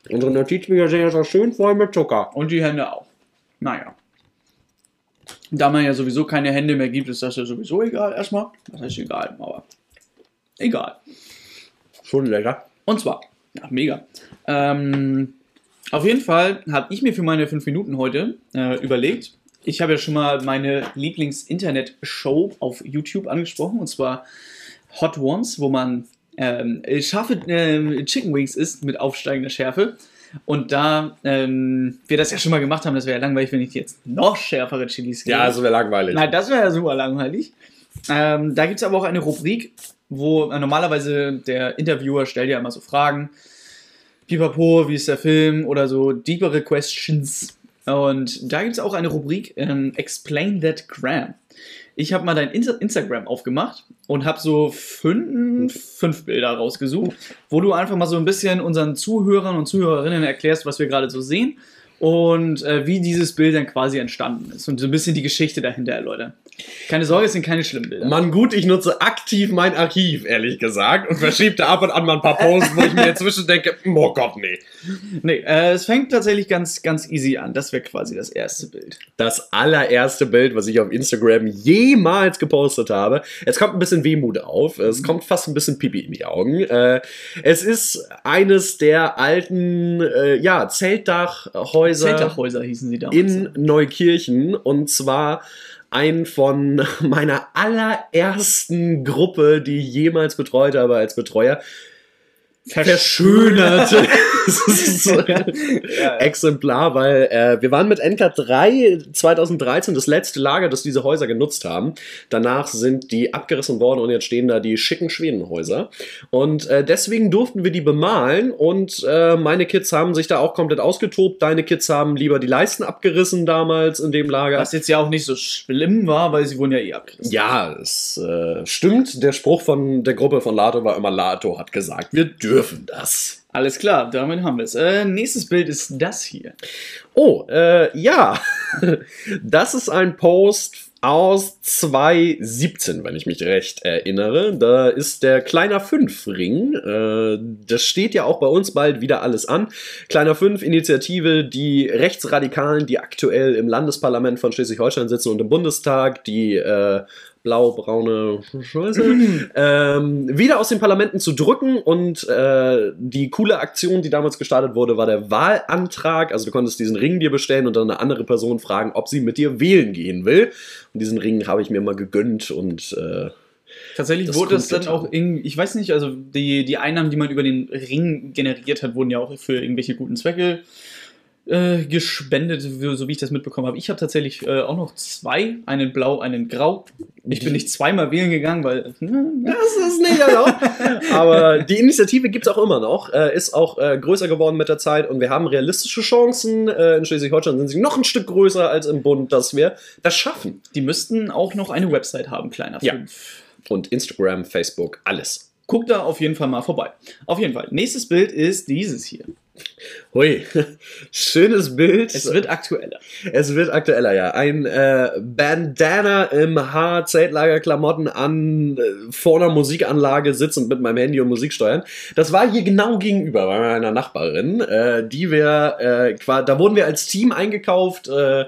Unsere Notizbücher sind jetzt auch schön voll mit Zucker. Und die Hände auch. Naja. Da man ja sowieso keine Hände mehr gibt, ist das ja sowieso egal erstmal. Das heißt egal, aber egal. Schon lecker. Und zwar, ja, mega. Ähm, auf jeden Fall habe ich mir für meine 5 Minuten heute äh, überlegt, ich habe ja schon mal meine Lieblings-Internet-Show auf YouTube angesprochen, und zwar Hot Ones, wo man ähm, scharfe ähm, Chicken Wings isst mit aufsteigender Schärfe. Und da ähm, wir das ja schon mal gemacht haben, das wäre ja langweilig, wenn ich jetzt noch schärfere Chilis Ja, also wäre langweilig. Nein, das wäre ja super langweilig. Ähm, da gibt es aber auch eine Rubrik, wo äh, normalerweise der Interviewer stellt ja immer so Fragen. Pipapo, wie ist der Film? Oder so deepere Questions. Und da gibt es auch eine Rubrik, ähm, Explain That Gram. Ich habe mal dein Insta Instagram aufgemacht und habe so fünf, fünf Bilder rausgesucht, wo du einfach mal so ein bisschen unseren Zuhörern und Zuhörerinnen erklärst, was wir gerade so sehen und äh, wie dieses Bild dann quasi entstanden ist und so ein bisschen die Geschichte dahinter erläutern. Keine Sorge, es sind keine schlimmen Bilder. Mann, gut, ich nutze aktiv mein Archiv, ehrlich gesagt, und verschiebe da ab und an mal ein paar Posts, wo ich mir inzwischen denke, oh Gott, nee. Nee, äh, es fängt tatsächlich ganz, ganz easy an. Das wäre quasi das erste Bild. Das allererste Bild, was ich auf Instagram jemals gepostet habe. Es kommt ein bisschen Wehmut auf. Es kommt fast ein bisschen Pipi in die Augen. Äh, es ist eines der alten, äh, ja, Zeltdachhäuser Zeltdachhäuser hießen sie damals. in Neukirchen. Und zwar ein von meiner allerersten Gruppe, die ich jemals betreut habe als Betreuer. Verschönerte. [laughs] Das ist so- ja, Exemplar, weil äh, wir waren mit NK3 2013 das letzte Lager, das diese Häuser genutzt haben. Danach sind die abgerissen worden und jetzt stehen da die schicken Schwedenhäuser. Und äh, deswegen durften wir die bemalen und äh, meine Kids haben sich da auch komplett ausgetobt. Deine Kids haben lieber die Leisten abgerissen damals in dem Lager. Was jetzt ja auch nicht so schlimm war, weil sie wurden ja eh abgerissen. Ja, es äh, stimmt. Der Spruch von der Gruppe von Lato war immer, Lato hat gesagt, wir dürfen das. Alles klar, damit haben wir es. Äh, nächstes Bild ist das hier. Oh, äh, ja. [laughs] Das ist ein Post aus 2017, wenn ich mich recht erinnere. Da ist der Kleiner 5 Ring. Äh, das steht ja auch bei uns bald wieder alles an. Kleiner 5 Initiative, die Rechtsradikalen, die aktuell im Landesparlament von Schleswig-Holstein sitzen und im Bundestag, die äh, blau-braune Scheiße, [clears throat] ähm, wieder aus den Parlamenten zu drücken. Und äh, die coole Aktion, die damals gestartet wurde, war der Wahlantrag. Also du konntest diesen Ring dir bestellen und dann eine andere Person fragen, ob sie mit dir wählen gehen will. Und diesen Ring habe ich mir mal gegönnt und äh, Tatsächlich Das wurde es dann auch irgendwie, ich weiß nicht, also die, die Einnahmen, die man über den Ring generiert hat, wurden ja auch für irgendwelche guten Zwecke äh, gespendet, so wie ich das mitbekommen habe. Ich habe tatsächlich äh, auch noch zwei, einen blau, einen grau. Ich bin nicht zweimal wählen gegangen, weil. hm, Das ist nicht erlaubt. [laughs] Aber die Initiative gibt es auch immer noch, äh, ist auch äh, größer geworden mit der Zeit und wir haben realistische Chancen. Äh, in Schleswig-Holstein sind sie noch ein Stück größer als im Bund, dass wir das schaffen. Die müssten auch noch eine Website haben, kleiner Ja. fünf. Und Instagram, Facebook, alles. Guckt da auf jeden Fall mal vorbei. Auf jeden Fall. Nächstes Bild ist dieses hier. Hui, [laughs] schönes Bild. Es wird aktueller. Es wird aktueller, ja. Ein äh, Bandana im Haar, Zeltlagerklamotten an, äh, vor einer Musikanlage sitzend mit meinem Handy und Musik steuern. Das war hier genau gegenüber bei meiner Nachbarin, äh, die wir, äh, da wurden wir als Team eingekauft. Äh,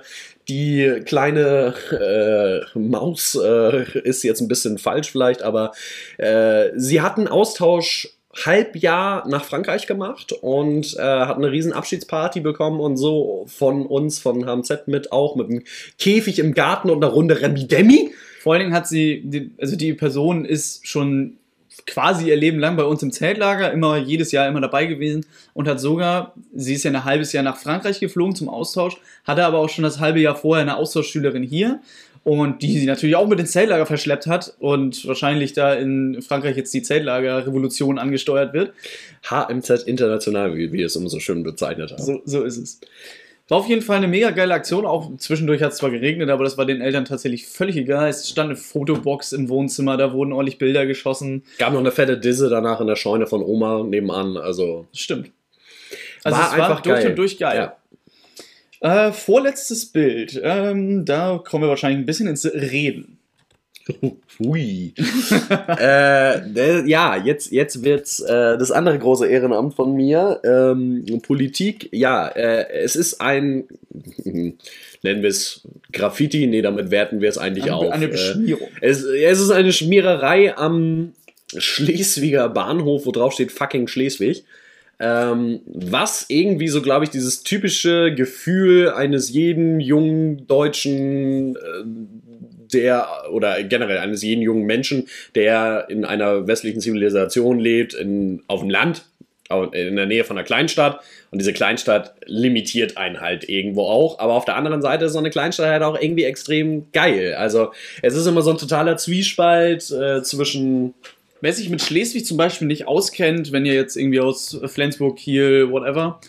die kleine äh, Maus äh, ist jetzt ein bisschen falsch vielleicht, aber äh, sie hatten Austausch Halbjahr nach Frankreich gemacht und äh, hat eine riesen Abschiedsparty bekommen und so von uns, von HMZ mit auch, mit einem Käfig im Garten und einer Runde Remi Demi. Vor allen Dingen hat sie, also die Person ist schon quasi ihr Leben lang bei uns im Zeltlager, immer jedes Jahr immer dabei gewesen und hat sogar, sie ist ja ein halbes Jahr nach Frankreich geflogen zum Austausch, hatte aber auch schon das halbe Jahr vorher eine Austauschschülerin hier und die sie natürlich auch mit ins Zeltlager verschleppt hat und wahrscheinlich da in Frankreich jetzt die Zeltlager-Revolution angesteuert wird. HMZ International, wie wir es immer so schön bezeichnet haben. So, so ist es. War auf jeden Fall eine mega geile Aktion. Auch zwischendurch hat es zwar geregnet, aber das war den Eltern tatsächlich völlig egal. Es stand eine Fotobox im Wohnzimmer, da wurden ordentlich Bilder geschossen. Gab noch eine fette Disse danach in der Scheune von Oma nebenan. Also stimmt. Also war es war einfach durch geil. und durch geil. Ja. Äh, vorletztes Bild. Ähm, da kommen wir wahrscheinlich ein bisschen ins Reden. [laughs] Hui. äh, ja, jetzt, jetzt wird's äh, das andere große Ehrenamt von mir. Ähm, Politik, ja, äh, es ist ein, [laughs] nennen wir es Graffiti, nee, damit werten wir es eigentlich eine, auf. Eine äh, Beschmierung. es, es ist eine Schmiererei am Schleswiger Bahnhof, wo drauf steht fucking Schleswig. Ähm, was irgendwie so, glaube ich, dieses typische Gefühl eines jeden jungen Deutschen, äh, der, oder generell eines jeden jungen Menschen, der in einer westlichen Zivilisation lebt, in, auf dem Land, in der Nähe von einer Kleinstadt. Und diese Kleinstadt limitiert einen halt irgendwo auch. Aber auf der anderen Seite ist so eine Kleinstadt halt auch irgendwie extrem geil. Also es ist immer so ein totaler Zwiespalt äh, zwischen Wer sich mit Schleswig zum Beispiel nicht auskennt, wenn ihr jetzt irgendwie aus Flensburg, Kiel, whatever,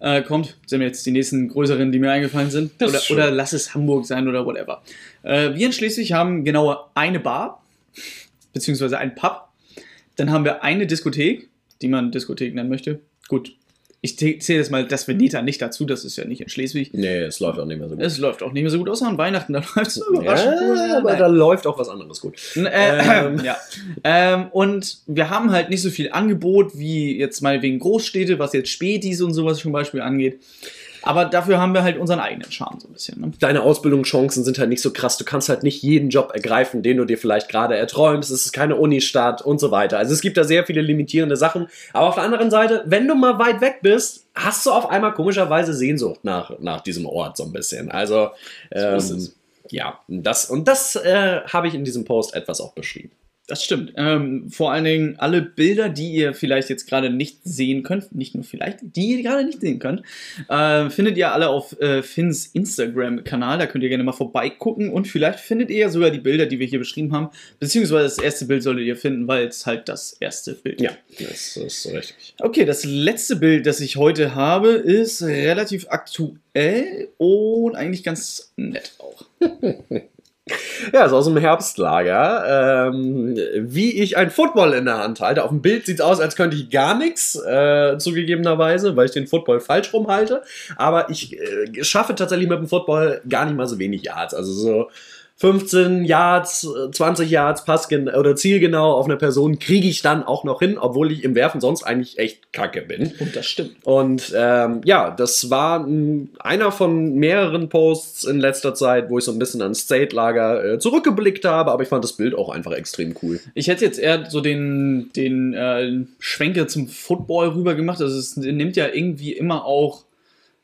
äh, kommt, sind mir jetzt die nächsten größeren, die mir eingefallen sind. Oder, oder, lass es Hamburg sein oder whatever. Äh, wir in Schleswig haben genau eine Bar, beziehungsweise ein Pub. Dann haben wir eine Diskothek, die man Diskothek nennen möchte. Gut, ich zähle jetzt mal das Veneta nicht dazu, das ist ja nicht in Schleswig. Nee, es läuft auch nicht mehr so gut. Es läuft auch nicht mehr so gut, außer an Weihnachten, da [laughs] läuft es überraschend ja, gut. aber nein. da läuft auch was anderes gut. Äh, [clears throat] ähm. Ja. Ähm, und wir haben halt nicht so viel Angebot wie jetzt mal wegen Großstädte, was jetzt Spätis und sowas zum Beispiel angeht. Aber dafür haben wir halt unseren eigenen Charme so ein bisschen. Ne? Deine Ausbildungschancen sind halt nicht so krass. Du kannst halt nicht jeden Job ergreifen, den du dir vielleicht gerade erträumst. Es ist keine Unistadt und so weiter. Also es gibt da sehr viele limitierende Sachen. Aber auf der anderen Seite, wenn du mal weit weg bist, hast du auf einmal komischerweise Sehnsucht nach, nach diesem Ort so ein bisschen. Also ähm, so ja, das und das äh, habe ich in diesem Post etwas auch beschrieben. Das stimmt. Ähm, vor allen Dingen alle Bilder, die ihr vielleicht jetzt gerade nicht sehen könnt, nicht nur vielleicht, die ihr gerade nicht sehen könnt, äh, findet ihr alle auf äh, Finns Instagram-Kanal. Da könnt ihr gerne mal vorbeigucken und vielleicht findet ihr ja sogar die Bilder, die wir hier beschrieben haben. Beziehungsweise das erste Bild solltet ihr finden, weil es halt das erste Bild ist. Ja, das ist richtig. Okay, das letzte Bild, das ich heute habe, ist relativ aktuell und eigentlich ganz nett auch. [laughs] Ja, ist aus dem Herbstlager. Ähm, wie ich ein Football in der Hand halte. Auf dem Bild sieht es aus, als könnte ich gar nichts, äh, zugegebenerweise, weil ich den Football falsch rumhalte. Aber ich äh, schaffe tatsächlich mit dem Football gar nicht mal so wenig Yards. Also so 15 Yards, 20 Yards Pass oder zielgenau auf eine Person kriege ich dann auch noch hin, obwohl ich im Werfen sonst eigentlich echt kacke bin. Und das stimmt. Und ähm, ja, das war einer von mehreren Posts in letzter Zeit, wo ich so ein bisschen ans State-Lager äh, zurückgeblickt habe, aber ich fand das Bild auch einfach extrem cool. Ich hätte jetzt eher so den, den äh, Schwenker zum Football rüber gemacht. Also es nimmt ja irgendwie immer auch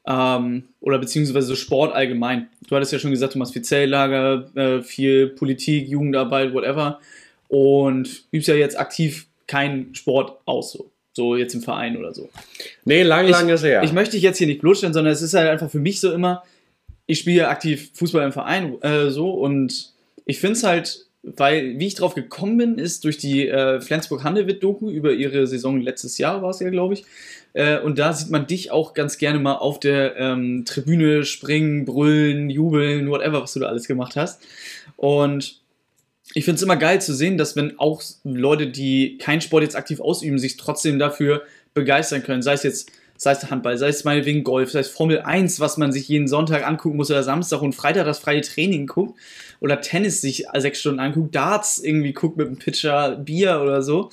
ähm, oder beziehungsweise Sport allgemein. Du hattest ja schon gesagt, du machst viel Zelllager, äh, viel Politik, Jugendarbeit, whatever. Und übst ja jetzt aktiv keinen Sport aus, so. So jetzt im Verein oder so. Nee, lang, lang ist her. Ich möchte dich jetzt hier nicht bloßstellen, sondern es ist halt einfach für mich so immer, ich spiele aktiv Fußball im Verein äh, so und ich finde es halt, weil, wie ich drauf gekommen bin, ist durch die äh, Flensburg-Handewitt-Doku über ihre Saison letztes Jahr, war es ja, glaube ich, äh, und da sieht man dich auch ganz gerne mal auf der ähm, Tribüne springen, brüllen, jubeln, whatever, was du da alles gemacht hast. Und ich finde es immer geil zu sehen, dass wenn auch Leute, die keinen Sport jetzt aktiv ausüben, sich trotzdem dafür begeistern können. Sei es jetzt sei es Handball, sei es meinetwegen Golf, sei es Formel 1, was man sich jeden Sonntag angucken muss oder Samstag und Freitag das freie Training guckt oder Tennis sich sechs Stunden anguckt, Darts irgendwie guckt mit einem Pitcher Bier oder so.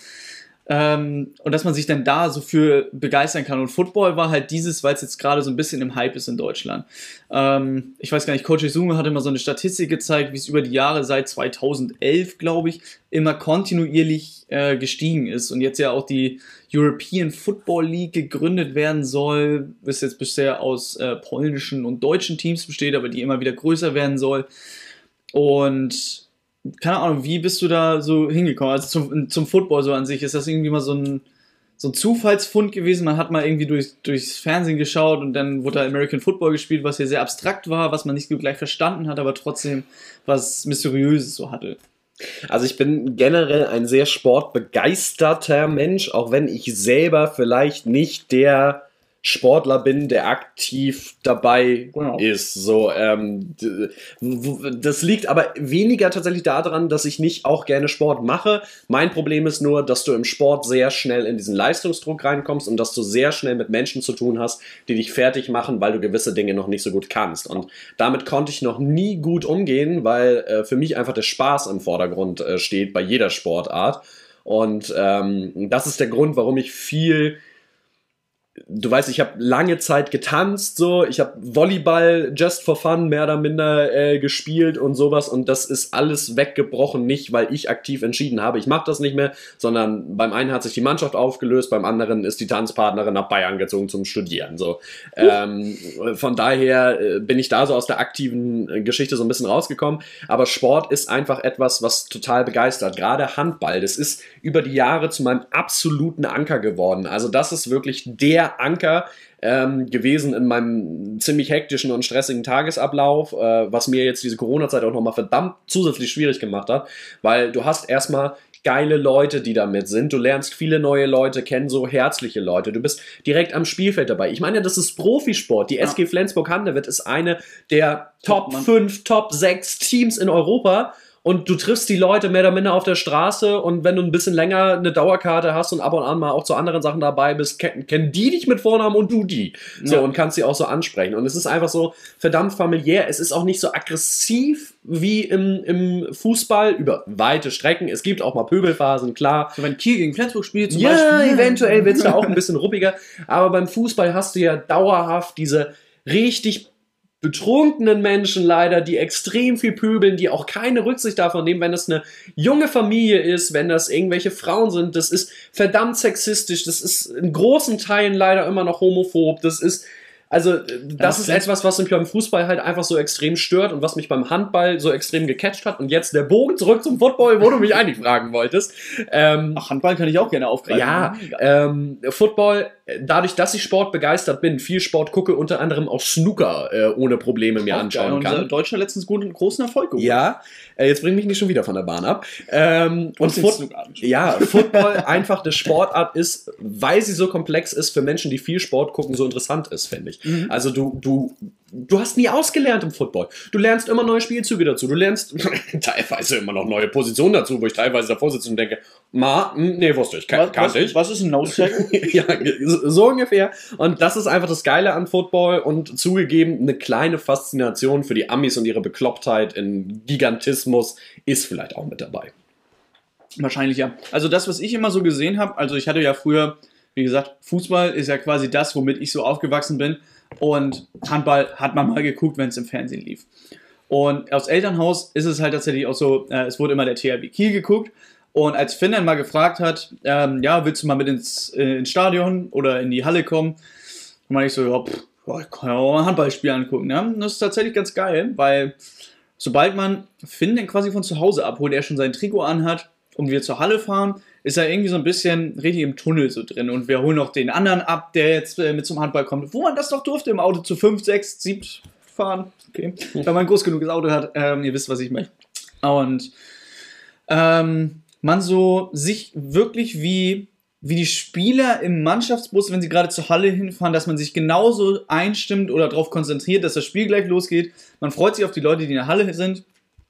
Ähm, und dass man sich dann da so für begeistern kann. Und Football war halt dieses, weil es jetzt gerade so ein bisschen im Hype ist in Deutschland. Ähm, ich weiß gar nicht, Coach Izumi hatte mal so eine Statistik gezeigt, wie es über die Jahre seit 2011, glaube ich, immer kontinuierlich äh, gestiegen ist. Und jetzt ja auch die European Football League gegründet werden soll, was jetzt bisher aus äh, polnischen und deutschen Teams besteht, aber die immer wieder größer werden soll. Und keine Ahnung, wie bist du da so hingekommen? Also zum, zum Football so an sich, ist das irgendwie mal so ein, so ein Zufallsfund gewesen? Man hat mal irgendwie durch, durchs Fernsehen geschaut und dann wurde da American Football gespielt, was hier sehr abstrakt war, was man nicht so gleich verstanden hat, aber trotzdem was Mysteriöses so hatte. Also ich bin generell ein sehr sportbegeisterter Mensch, auch wenn ich selber vielleicht nicht der Sportler bin, der aktiv dabei genau. ist. So, ähm, das liegt aber weniger tatsächlich daran, dass ich nicht auch gerne Sport mache. Mein Problem ist nur, dass du im Sport sehr schnell in diesen Leistungsdruck reinkommst und dass du sehr schnell mit Menschen zu tun hast, die dich fertig machen, weil du gewisse Dinge noch nicht so gut kannst. Und damit konnte ich noch nie gut umgehen, weil äh, für mich einfach der Spaß im Vordergrund äh, steht bei jeder Sportart. Und ähm, das ist der Grund, warum ich viel du weißt, ich habe lange Zeit getanzt, so, ich habe Volleyball just for fun mehr oder minder äh, gespielt und sowas. Und das ist alles weggebrochen, nicht weil ich aktiv entschieden habe, ich mache das nicht mehr, sondern beim einen hat sich die Mannschaft aufgelöst, beim anderen ist die Tanzpartnerin nach Bayern gezogen zum Studieren, so. Ähm, von daher äh, bin ich da so aus der aktiven äh, Geschichte so ein bisschen rausgekommen, aber Sport ist einfach etwas, was total begeistert, gerade Handball, das ist über die Jahre zu meinem absoluten Anker geworden, also das ist wirklich der Anker ähm, gewesen in meinem ziemlich hektischen und stressigen Tagesablauf, äh, was mir jetzt diese Corona-Zeit auch nochmal verdammt zusätzlich schwierig gemacht hat, weil du hast erstmal geile Leute, die damit sind. Du lernst viele neue Leute kennen, so herzliche Leute. Du bist direkt am Spielfeld dabei. Ich meine, das ist Profisport. Die SG Flensburg-Handewitt ist eine der Top 5, Top 6 Teams in Europa und du triffst die Leute mehr oder minder auf der Straße und wenn du ein bisschen länger eine Dauerkarte hast und ab und an mal auch zu anderen Sachen dabei bist, kennen, kennen die dich mit Vornamen und du die. So ja. und kannst sie auch so ansprechen. Und es ist einfach so verdammt familiär. Es ist auch nicht so aggressiv wie im, im Fußball über weite Strecken. Es gibt auch mal Pöbelphasen, klar. So, wenn Kiel gegen Flensburg spielt zum ja, Beispiel. Ja, eventuell wird es da auch ein bisschen ruppiger. Aber beim Fußball hast du ja dauerhaft diese richtig betrunkenen Menschen leider, die extrem viel pöbeln, die auch keine Rücksicht davon nehmen, wenn das eine junge Familie ist, wenn das irgendwelche Frauen sind. Das ist verdammt sexistisch, das ist in großen Teilen leider immer noch homophob, das ist also, äh, das, das ist etwas, was mich beim Fußball halt einfach so extrem stört und was mich beim Handball so extrem gecatcht hat. Und jetzt der Bogen zurück zum Football, wo du mich eigentlich fragen wolltest. Ähm, Ach, Handball kann ich auch gerne aufgreifen. Ja, ähm, Football, dadurch, dass ich Sport begeistert bin, viel Sport gucke, unter anderem auch Snooker äh, ohne Probleme mir auch anschauen geil. kann. Und Deutschland letztens guten, großen Erfolg geholt. Ja, äh, jetzt bring mich nicht schon wieder von der Bahn ab. Ähm, und Foot ja, [laughs] Football einfach eine Sportart ist, weil sie so komplex ist, für Menschen, die viel Sport gucken, so interessant ist, finde ich. Mhm. Also du, du, du hast nie ausgelernt im Football. Du lernst immer neue Spielzüge dazu. Du lernst [laughs] teilweise immer noch neue Positionen dazu, wo ich teilweise davor sitze und denke, ma, hm, nee, wusste ich, kan was, ich. Was ist ein Nose-Tackle? [laughs] ja, so ungefähr. Und das ist einfach das Geile an Football und zugegeben, eine kleine Faszination für die Amis und ihre Beklopptheit in Gigantismus ist vielleicht auch mit dabei. Wahrscheinlich ja. Also das, was ich immer so gesehen habe, also ich hatte ja früher, wie gesagt, Fußball ist ja quasi das, womit ich so aufgewachsen bin. Und Handball hat man mal geguckt, wenn es im Fernsehen lief. Und aus Elternhaus ist es halt tatsächlich auch so, äh, es wurde immer der THW Kiel geguckt. Und als Finn dann mal gefragt hat, ähm, ja, willst du mal mit ins, äh, ins Stadion oder in die Halle kommen? Dann meine ich so, ja, pff, ich kann ja auch mal ein Handballspiel angucken. Ja? Und das ist tatsächlich ganz geil, weil sobald man Finn dann quasi von zu Hause abholt, er schon sein Trikot anhat und wir zur Halle fahren, ist er irgendwie so ein bisschen richtig im Tunnel so drin. Und wir holen noch den anderen ab, der jetzt äh, mit zum Handball kommt. Wo man das doch durfte, im Auto zu 5, 6, 7 fahren. Okay. Wenn man ein groß genuges Auto hat, ähm, ihr wisst, was ich meine. Und ähm, man so sich wirklich wie, wie die Spieler im Mannschaftsbus, wenn sie gerade zur Halle hinfahren, dass man sich genauso einstimmt oder darauf konzentriert, dass das Spiel gleich losgeht. Man freut sich auf die Leute, die in der Halle sind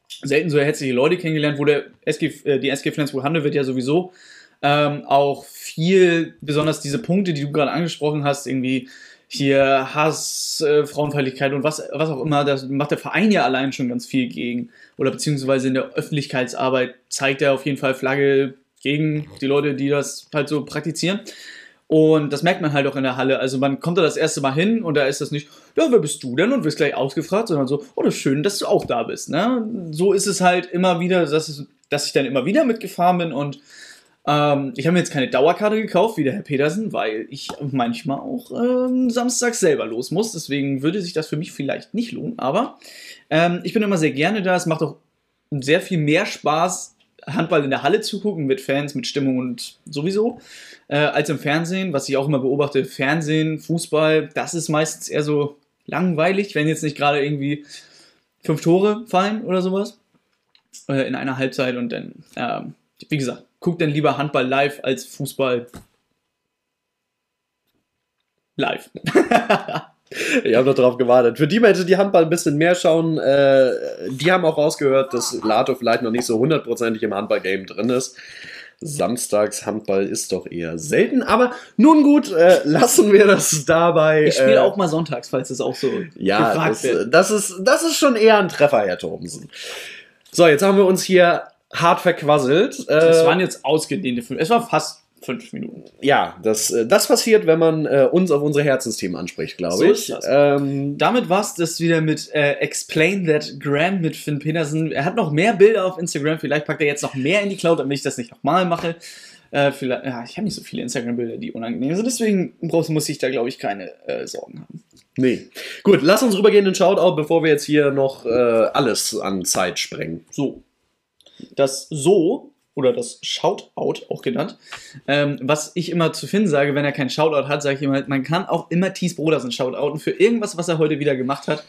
selten so herzliche Leute kennengelernt, wo der SG, äh, die SG Flensburg Handel wird ja sowieso ähm, auch viel, besonders diese Punkte, die du gerade angesprochen hast, irgendwie hier Hass, äh, Frauenfeindlichkeit und was, was auch immer, das macht der Verein ja allein schon ganz viel gegen. Oder beziehungsweise in der Öffentlichkeitsarbeit zeigt er auf jeden Fall Flagge gegen die Leute, die das halt so praktizieren. Und das merkt man halt auch in der Halle. Also man kommt da das erste Mal hin und da ist das nicht, ja, wer bist du denn? Und wirst gleich ausgefragt, sondern so, oh, das ist schön, dass du auch da bist. Ne? So ist es halt immer wieder, dass, es, dass ich dann immer wieder mitgefahren bin und ähm, ich habe mir jetzt keine Dauerkarte gekauft, wie der Herr Petersen, weil ich manchmal auch ähm, samstags selber los muss. Deswegen würde sich das für mich vielleicht nicht lohnen. Aber ähm, ich bin immer sehr gerne da. Es macht auch sehr viel mehr Spaß, Handball in der Halle zu gucken, mit Fans, mit Stimmung und sowieso, äh, als im Fernsehen. Was ich auch immer beobachte, Fernsehen, Fußball, das ist meistens eher so langweilig, wenn jetzt nicht gerade irgendwie fünf Tore fallen oder sowas äh, in einer Halbzeit und dann, äh, wie gesagt, guckt dann lieber Handball live als Fußball live. [laughs] Ich habe noch drauf gewartet. Für die Menschen, die Handball ein bisschen mehr schauen, äh, die haben auch rausgehört, dass Lato vielleicht noch nicht so hundertprozentig im Handballgame drin ist. Samstags Handball ist doch eher selten, aber nun gut, äh, lassen wir das dabei. Ich spiele äh, auch mal sonntags, falls es auch so Ja, gefragt das, wird. das, ist, das ist schon eher ein Treffer, Herr Thomsen. So, jetzt haben wir uns hier hart verquasselt. Das Äh, waren jetzt ausgedehnte fünf. Es war fast fünf Minuten. ja, das, äh, das passiert, wenn man äh, uns auf unsere Herzensthemen anspricht, glaube So ich. Ähm, Damit war es das wieder mit äh, Explain That Gram mit Finn Petersen. Er hat noch mehr Bilder auf Instagram. Vielleicht packt er jetzt noch mehr in die Cloud, damit ich das nicht nochmal mache. Äh, vielleicht, ja, ich habe nicht so viele Instagram-Bilder, die unangenehm sind. Deswegen muss ich da, glaube ich, keine äh, Sorgen haben. nee. Gut, lass uns rübergehen in den Shoutout, bevor wir jetzt hier noch äh, alles an Zeit sprengen. So. Das So oder das Shoutout auch genannt, ähm, was ich immer zu Finn sage, wenn er keinen Shoutout hat, sage ich immer, man kann auch immer Thies Brodersen shoutouten für irgendwas, was er heute wieder gemacht hat.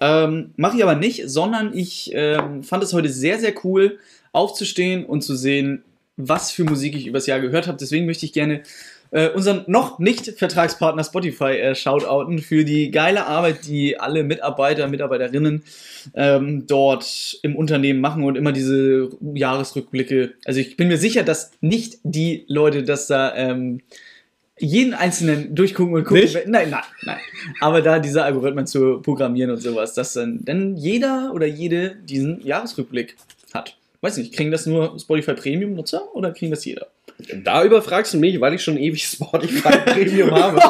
Ähm, Mache ich aber nicht, sondern ich ähm, fand es heute sehr, sehr cool, aufzustehen und zu sehen, was für Musik ich übers Jahr gehört habe. Deswegen möchte ich gerne äh, unseren noch nicht Vertragspartner Spotify äh, shoutouten für die geile Arbeit, die alle Mitarbeiter, Mitarbeiterinnen ähm, dort im Unternehmen machen und immer diese Jahresrückblicke. Also ich bin mir sicher, dass nicht die Leute das da ähm, jeden einzelnen durchgucken und gucken. Nicht? Nein, nein, nein. Aber da diese Algorithmen zu programmieren und sowas, dass dann, dann jeder oder jede diesen Jahresrückblick hat. Weiß nicht, kriegen das nur Spotify Premium Nutzer oder kriegen das jeder? Da überfragst du mich, weil ich schon ewig Spotify [laughs] Premium habe.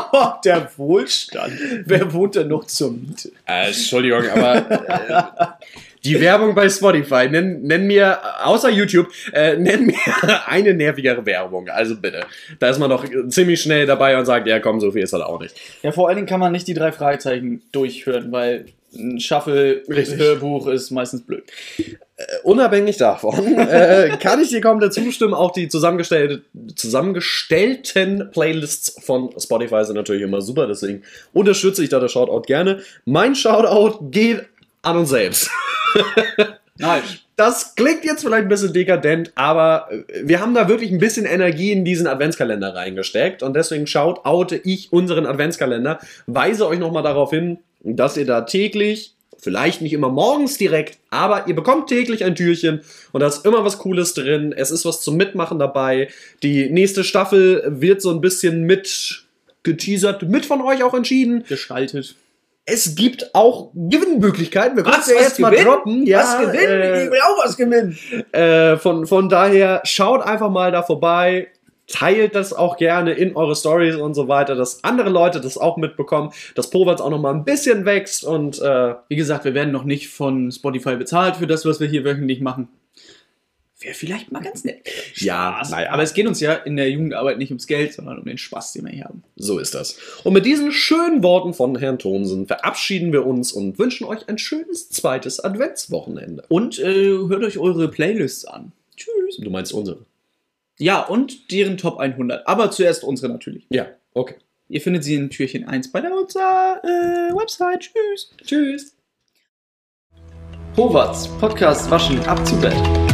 [laughs] Der Wohlstand. Wer wohnt denn noch zur Miete? Äh, Entschuldigung, aber äh, die Werbung bei Spotify, nenn, nenn mir, außer YouTube, äh, nenn mir [laughs] eine nervigere Werbung. Also bitte. Da ist man doch ziemlich schnell dabei und sagt, ja komm, so viel ist das auch nicht. Ja, vor allen Dingen kann man nicht die drei Fragezeichen durchhören, weil ein. Shuffle-Hörbuch ist meistens blöd. Unabhängig davon [laughs] äh, kann ich dir komplett zustimmen. Auch die zusammengestellte, zusammengestellten Playlists von Spotify sind natürlich immer super. Deswegen unterstütze ich da das Shoutout gerne. Mein Shoutout geht an uns selbst. [laughs] Nice. Das klingt jetzt vielleicht ein bisschen dekadent, aber äh, wir haben da wirklich ein bisschen Energie in diesen Adventskalender reingesteckt und deswegen schaut oute ich unseren Adventskalender, weise euch nochmal darauf hin, dass ihr da täglich, vielleicht nicht immer morgens direkt, aber ihr bekommt täglich ein Türchen und da ist immer was Cooles drin, es ist was zum Mitmachen dabei, die nächste Staffel wird so ein bisschen mit geteasert, mit von euch auch entschieden. Gestaltet. Es gibt auch Gewinnmöglichkeiten. Wir können es ja jetzt mal gewinnen? droppen. Ja, was gewinnen? äh, ich will auch was gewinnen. äh, von, von daher, schaut einfach mal da vorbei. Teilt das auch gerne in eure Stories und so weiter, dass andere Leute das auch mitbekommen, dass Povats auch noch mal ein bisschen wächst und äh, Wie gesagt, wir werden noch nicht von Spotify bezahlt für das, was wir hier wöchentlich machen. Wäre vielleicht mal ganz nett. Ja, naja. Aber es geht uns ja in der Jugendarbeit nicht ums Geld, sondern um den Spaß, den wir hier haben. so ist das. Und mit diesen schönen Worten von Herrn Thomsen verabschieden wir uns und wünschen euch ein schönes zweites Adventswochenende. Und äh, hört euch eure Playlists an. Tschüss. Du meinst unsere? Ja, und deren Top 100. Aber zuerst unsere natürlich. Ja, okay. Ihr findet sie in Türchen 1 bei der unserer äh, Website. Tschüss. Tschüss. Howards Podcast Waschen ab zu Bett.